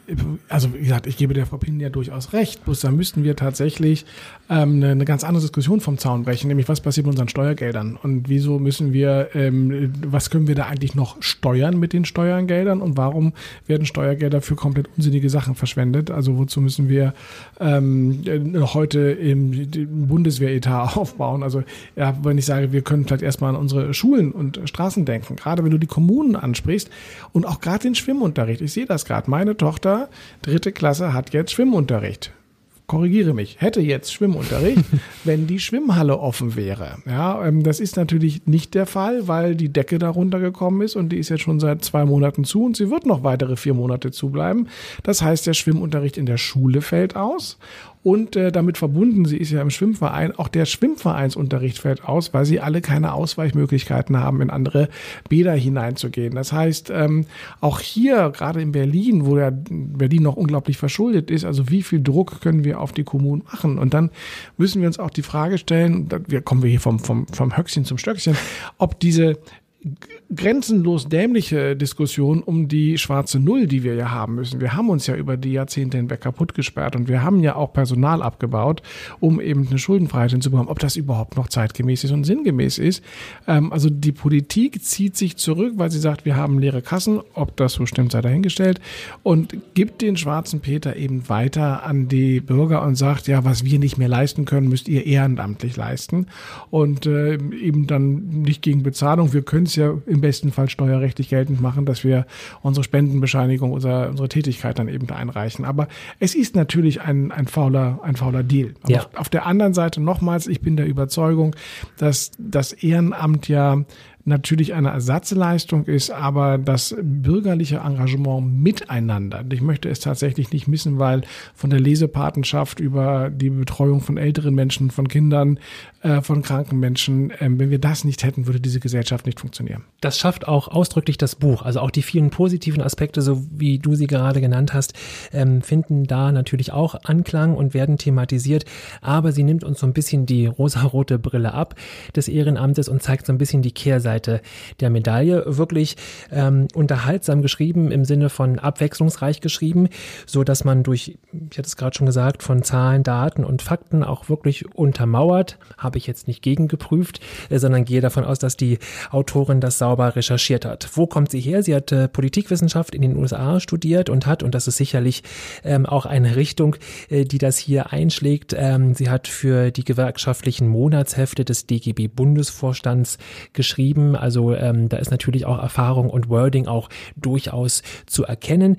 also wie gesagt, ich gebe der Frau Pin ja durchaus recht, bloß da müssten wir tatsächlich ähm, eine, eine ganz andere Diskussion vom Zaun brechen, nämlich was passiert mit unseren Steuergeldern? Und wieso müssen wir, ähm, was können wir da eigentlich noch steuern mit den Steuergeldern? Und warum werden Steuergelder für komplett unsinnige Sachen verschwendet? Also wozu müssen wir ähm, heute im, Bundeswehretat aufbauen? Also ja, wenn ich sage, wir können vielleicht erstmal an unsere Schulen und Straßen denken, gerade wenn du die Kommunen ansprichst und auch gerade den Schwimmunterricht Schwimmunterricht. Ich sehe das gerade. Meine Tochter, dritte Klasse, hat jetzt Schwimmunterricht. Korrigiere mich, hätte jetzt Schwimmunterricht, wenn die Schwimmhalle offen wäre. Ja, ähm, das ist natürlich nicht der Fall, weil die Decke darunter gekommen ist und die ist jetzt schon seit zwei Monaten zu und sie wird noch weitere vier Monate zubleiben. Das heißt, der Schwimmunterricht in der Schule fällt aus und äh, damit verbunden, sie ist ja im Schwimmverein, auch der Schwimmvereinsunterricht fällt aus, weil sie alle keine Ausweichmöglichkeiten haben, in andere Bäder hineinzugehen. Das heißt, ähm, auch hier, gerade in Berlin, wo ja Berlin noch unglaublich verschuldet ist, also wie viel Druck können wir auf die Kommunen machen? Und dann müssen wir uns auch die Frage stellen, wir kommen wir hier vom, vom, vom Höchstchen zum Stöckchen, ob diese grenzenlos dämliche Diskussion um die schwarze Null, die wir ja haben müssen. Wir haben uns ja über die Jahrzehnte hinweg kaputt gesperrt und wir haben ja auch Personal abgebaut, um eben eine Schuldenfreiheit hinzubekommen. Ob das überhaupt noch zeitgemäß ist und sinngemäß ist. Ähm, also die Politik zieht sich zurück, weil sie sagt, wir haben leere Kassen. Ob das so stimmt, sei dahingestellt. Und gibt den schwarzen Peter eben weiter an die Bürger und sagt, ja, was wir nicht mehr leisten können, müsst ihr ehrenamtlich leisten. Und äh, eben dann nicht gegen Bezahlung. Wir können es ja im besten Fall steuerrechtlich geltend machen, dass wir unsere Spendenbescheinigung, unsere, unsere Tätigkeit dann eben da einreichen. Aber es ist natürlich ein, ein fauler, ein fauler Deal. Ja. Auf, auf der anderen Seite nochmals, ich bin der Überzeugung, dass das Ehrenamt ja natürlich eine Ersatzleistung ist, aber das bürgerliche Engagement miteinander. Ich möchte es tatsächlich nicht missen, weil von der Lesepatenschaft über die Betreuung von älteren Menschen, von Kindern, äh, von kranken Menschen, äh, wenn wir das nicht hätten, würde diese Gesellschaft nicht funktionieren. Das schafft auch ausdrücklich das Buch. Also auch die vielen positiven Aspekte, so wie du sie gerade genannt hast, ähm, finden da natürlich auch Anklang und werden thematisiert. Aber sie nimmt uns so ein bisschen die rosarote Brille ab des Ehrenamtes und zeigt so ein bisschen die Kehrseite Seite der Medaille. Wirklich ähm, unterhaltsam geschrieben, im Sinne von abwechslungsreich geschrieben, so dass man durch, ich hatte es gerade schon gesagt, von Zahlen, Daten und Fakten auch wirklich untermauert. Habe ich jetzt nicht gegengeprüft, äh, sondern gehe davon aus, dass die Autorin das sauber recherchiert hat. Wo kommt sie her? Sie hat äh, Politikwissenschaft in den USA studiert und hat, und das ist sicherlich ähm, auch eine Richtung, äh, die das hier einschlägt. Ähm, sie hat für die gewerkschaftlichen Monatshefte des DGB Bundesvorstands geschrieben. Also ähm, da ist natürlich auch Erfahrung und Wording auch durchaus zu erkennen.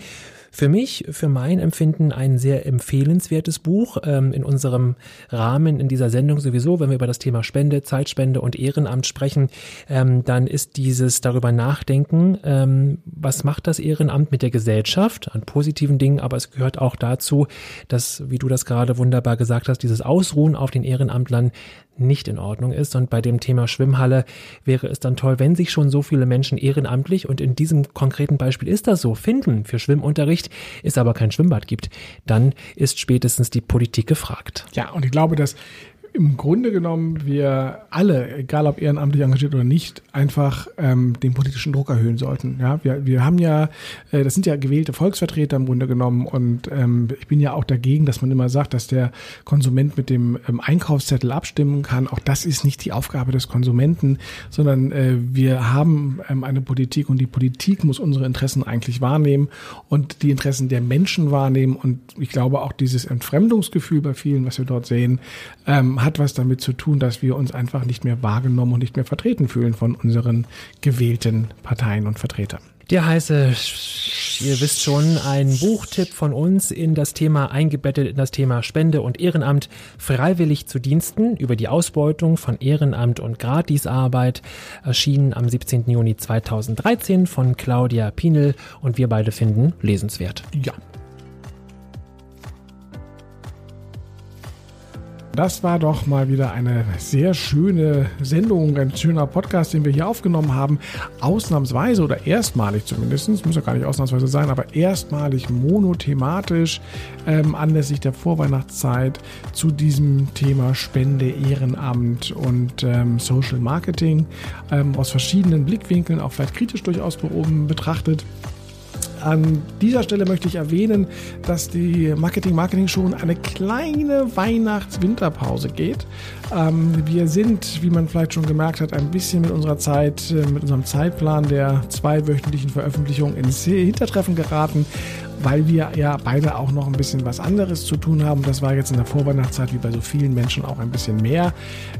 Für mich, für mein Empfinden ein sehr empfehlenswertes Buch. Ähm, in unserem Rahmen in dieser Sendung sowieso, wenn wir über das Thema Spende, Zeitspende und Ehrenamt sprechen, ähm, dann ist dieses darüber nachdenken, ähm, was macht das Ehrenamt mit der Gesellschaft an positiven Dingen, aber es gehört auch dazu, dass, wie du das gerade wunderbar gesagt hast, dieses Ausruhen auf den Ehrenamtlern nicht in Ordnung ist. Und bei dem Thema Schwimmhalle wäre es dann toll, wenn sich schon so viele Menschen ehrenamtlich und in diesem konkreten Beispiel ist das so, finden für Schwimmunterricht, es aber kein Schwimmbad gibt, dann ist spätestens die Politik gefragt. Ja, und ich glaube, dass im Grunde genommen wir alle, egal ob ehrenamtlich engagiert oder nicht, einfach ähm, den politischen Druck erhöhen sollten. Ja, wir, wir haben ja, äh, das sind ja gewählte Volksvertreter im Grunde genommen und ähm, ich bin ja auch dagegen, dass man immer sagt, dass der Konsument mit dem ähm, Einkaufszettel abstimmen kann. Auch das ist nicht die Aufgabe des Konsumenten, sondern äh, wir haben ähm, eine Politik und die Politik muss unsere Interessen eigentlich wahrnehmen und die Interessen der Menschen wahrnehmen und ich glaube auch dieses Entfremdungsgefühl bei vielen, was wir dort sehen, ähm, hat was damit zu tun, dass wir uns einfach nicht mehr wahrgenommen und nicht mehr vertreten fühlen von unseren gewählten Parteien und Vertretern. Der heiße, ihr wisst schon, ein Buchtipp von uns in das Thema eingebettet in das Thema Spende und Ehrenamt freiwillig zu Diensten über die Ausbeutung von Ehrenamt und Gratisarbeit erschienen am 17. Juni 2013 von Claudia Pinel und wir beide finden lesenswert. Ja, Das war doch mal wieder eine sehr schöne Sendung, ein schöner Podcast, den wir hier aufgenommen haben. Ausnahmsweise oder erstmalig zumindest, muss ja gar nicht ausnahmsweise sein, aber erstmalig monothematisch ähm, anlässlich der Vorweihnachtszeit zu diesem Thema Spende, Ehrenamt und ähm, Social Marketing ähm, aus verschiedenen Blickwinkeln, auch vielleicht kritisch durchaus betrachtet. An dieser Stelle möchte ich erwähnen, dass die Marketing Marketing schon eine kleine Weihnachts-Winterpause geht. Ähm, wir sind, wie man vielleicht schon gemerkt hat, ein bisschen mit unserer Zeit, äh, mit unserem Zeitplan der zweiwöchentlichen Veröffentlichung ins Hintertreffen geraten weil wir ja beide auch noch ein bisschen was anderes zu tun haben. Das war jetzt in der Vorweihnachtszeit wie bei so vielen Menschen auch ein bisschen mehr.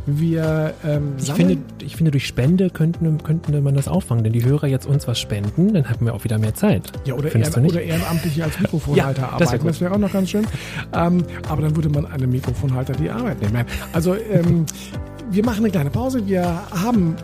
Wir ähm, ich, finde, ich finde, durch Spende könnten, könnten man das auffangen, denn die Hörer jetzt uns was spenden, dann hätten wir auch wieder mehr Zeit. Ja, oder, ehren, oder ehrenamtlich als Mikrofonhalter ja, arbeiten. Das wäre wär auch noch ganz schön. Ähm, aber dann würde man einem Mikrofonhalter die Arbeit nehmen. Also ähm, wir machen eine kleine Pause. Wir haben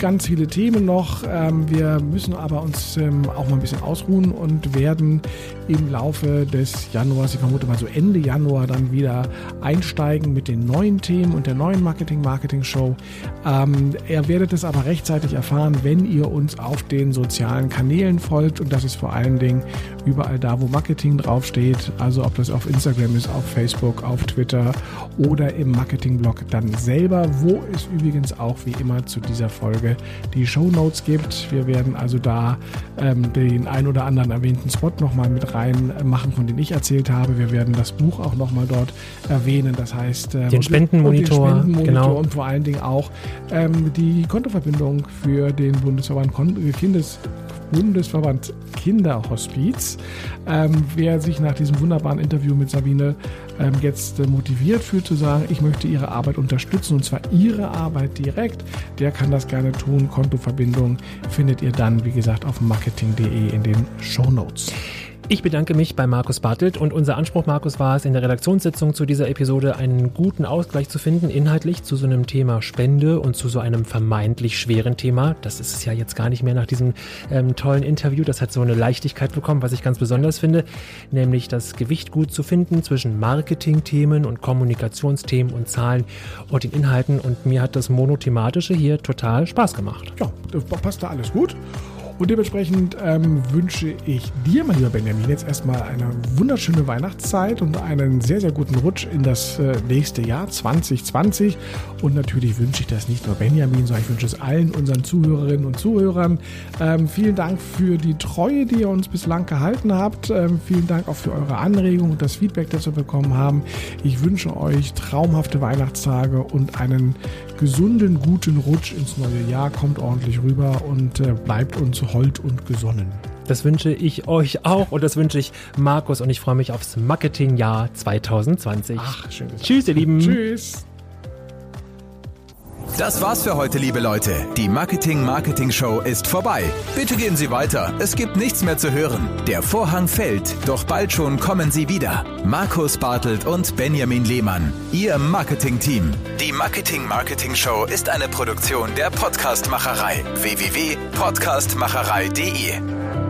ganz viele Themen noch. Ähm, wir müssen aber uns ähm, auch mal ein bisschen ausruhen und werden im Laufe des Januars, ich vermute mal so Ende Januar, dann wieder einsteigen mit den neuen Themen und der neuen Marketing-Marketing-Show. Ähm, ihr werdet es aber rechtzeitig erfahren, wenn ihr uns auf den sozialen Kanälen folgt und das ist vor allen Dingen überall da, wo Marketing draufsteht. Also ob das auf Instagram ist, auf Facebook, auf Twitter oder im Marketing-Blog dann selber, wo es übrigens auch wie immer zu dieser Folge die Show Notes gibt. Wir werden also da ähm, den ein oder anderen erwähnten Spot nochmal mit reinmachen, von dem ich erzählt habe. Wir werden das Buch auch nochmal dort erwähnen. Das heißt, ähm, den Spendenmonitor, den Spendenmonitor genau. und vor allen Dingen auch ähm, die Kontoverbindung für den Bundesverband Kindes Bundesverband Kinderhospiz. Ähm, wer sich nach diesem wunderbaren Interview mit Sabine ähm, jetzt äh, motiviert fühlt zu sagen, ich möchte ihre Arbeit unterstützen und zwar ihre Arbeit direkt, der kann das gerne tun. Kontoverbindung findet ihr dann, wie gesagt, auf marketing.de in den Show Notes. Ich bedanke mich bei Markus Bartelt und unser Anspruch, Markus, war es in der Redaktionssitzung zu dieser Episode einen guten Ausgleich zu finden, inhaltlich zu so einem Thema Spende und zu so einem vermeintlich schweren Thema. Das ist es ja jetzt gar nicht mehr nach diesem ähm, tollen Interview. Das hat so eine Leichtigkeit bekommen, was ich ganz besonders finde, nämlich das Gewicht gut zu finden zwischen Marketingthemen und Kommunikationsthemen und Zahlen und den Inhalten. Und mir hat das Monothematische hier total Spaß gemacht. Ja, passt da alles gut. Und dementsprechend ähm, wünsche ich dir, mein lieber Benjamin, jetzt erstmal eine wunderschöne Weihnachtszeit und einen sehr, sehr guten Rutsch in das äh, nächste Jahr 2020. Und natürlich wünsche ich das nicht nur Benjamin, sondern ich wünsche es allen unseren Zuhörerinnen und Zuhörern. Ähm, vielen Dank für die Treue, die ihr uns bislang gehalten habt. Ähm, vielen Dank auch für eure Anregungen und das Feedback, das wir bekommen haben. Ich wünsche euch traumhafte Weihnachtstage und einen gesunden, guten Rutsch ins neue Jahr. Kommt ordentlich rüber und äh, bleibt uns hold und gesonnen. Das wünsche ich euch auch und das wünsche ich Markus und ich freue mich aufs Marketingjahr 2020. Ach, schön gesagt. Tschüss, ihr Lieben. Tschüss. Das war's für heute, liebe Leute. Die Marketing Marketing Show ist vorbei. Bitte gehen Sie weiter. Es gibt nichts mehr zu hören. Der Vorhang fällt, doch bald schon kommen Sie wieder. Markus Bartelt und Benjamin Lehmann, Ihr Marketing-Team. Die Marketing Marketing Show ist eine Produktion der Podcastmacherei. www.podcastmacherei.de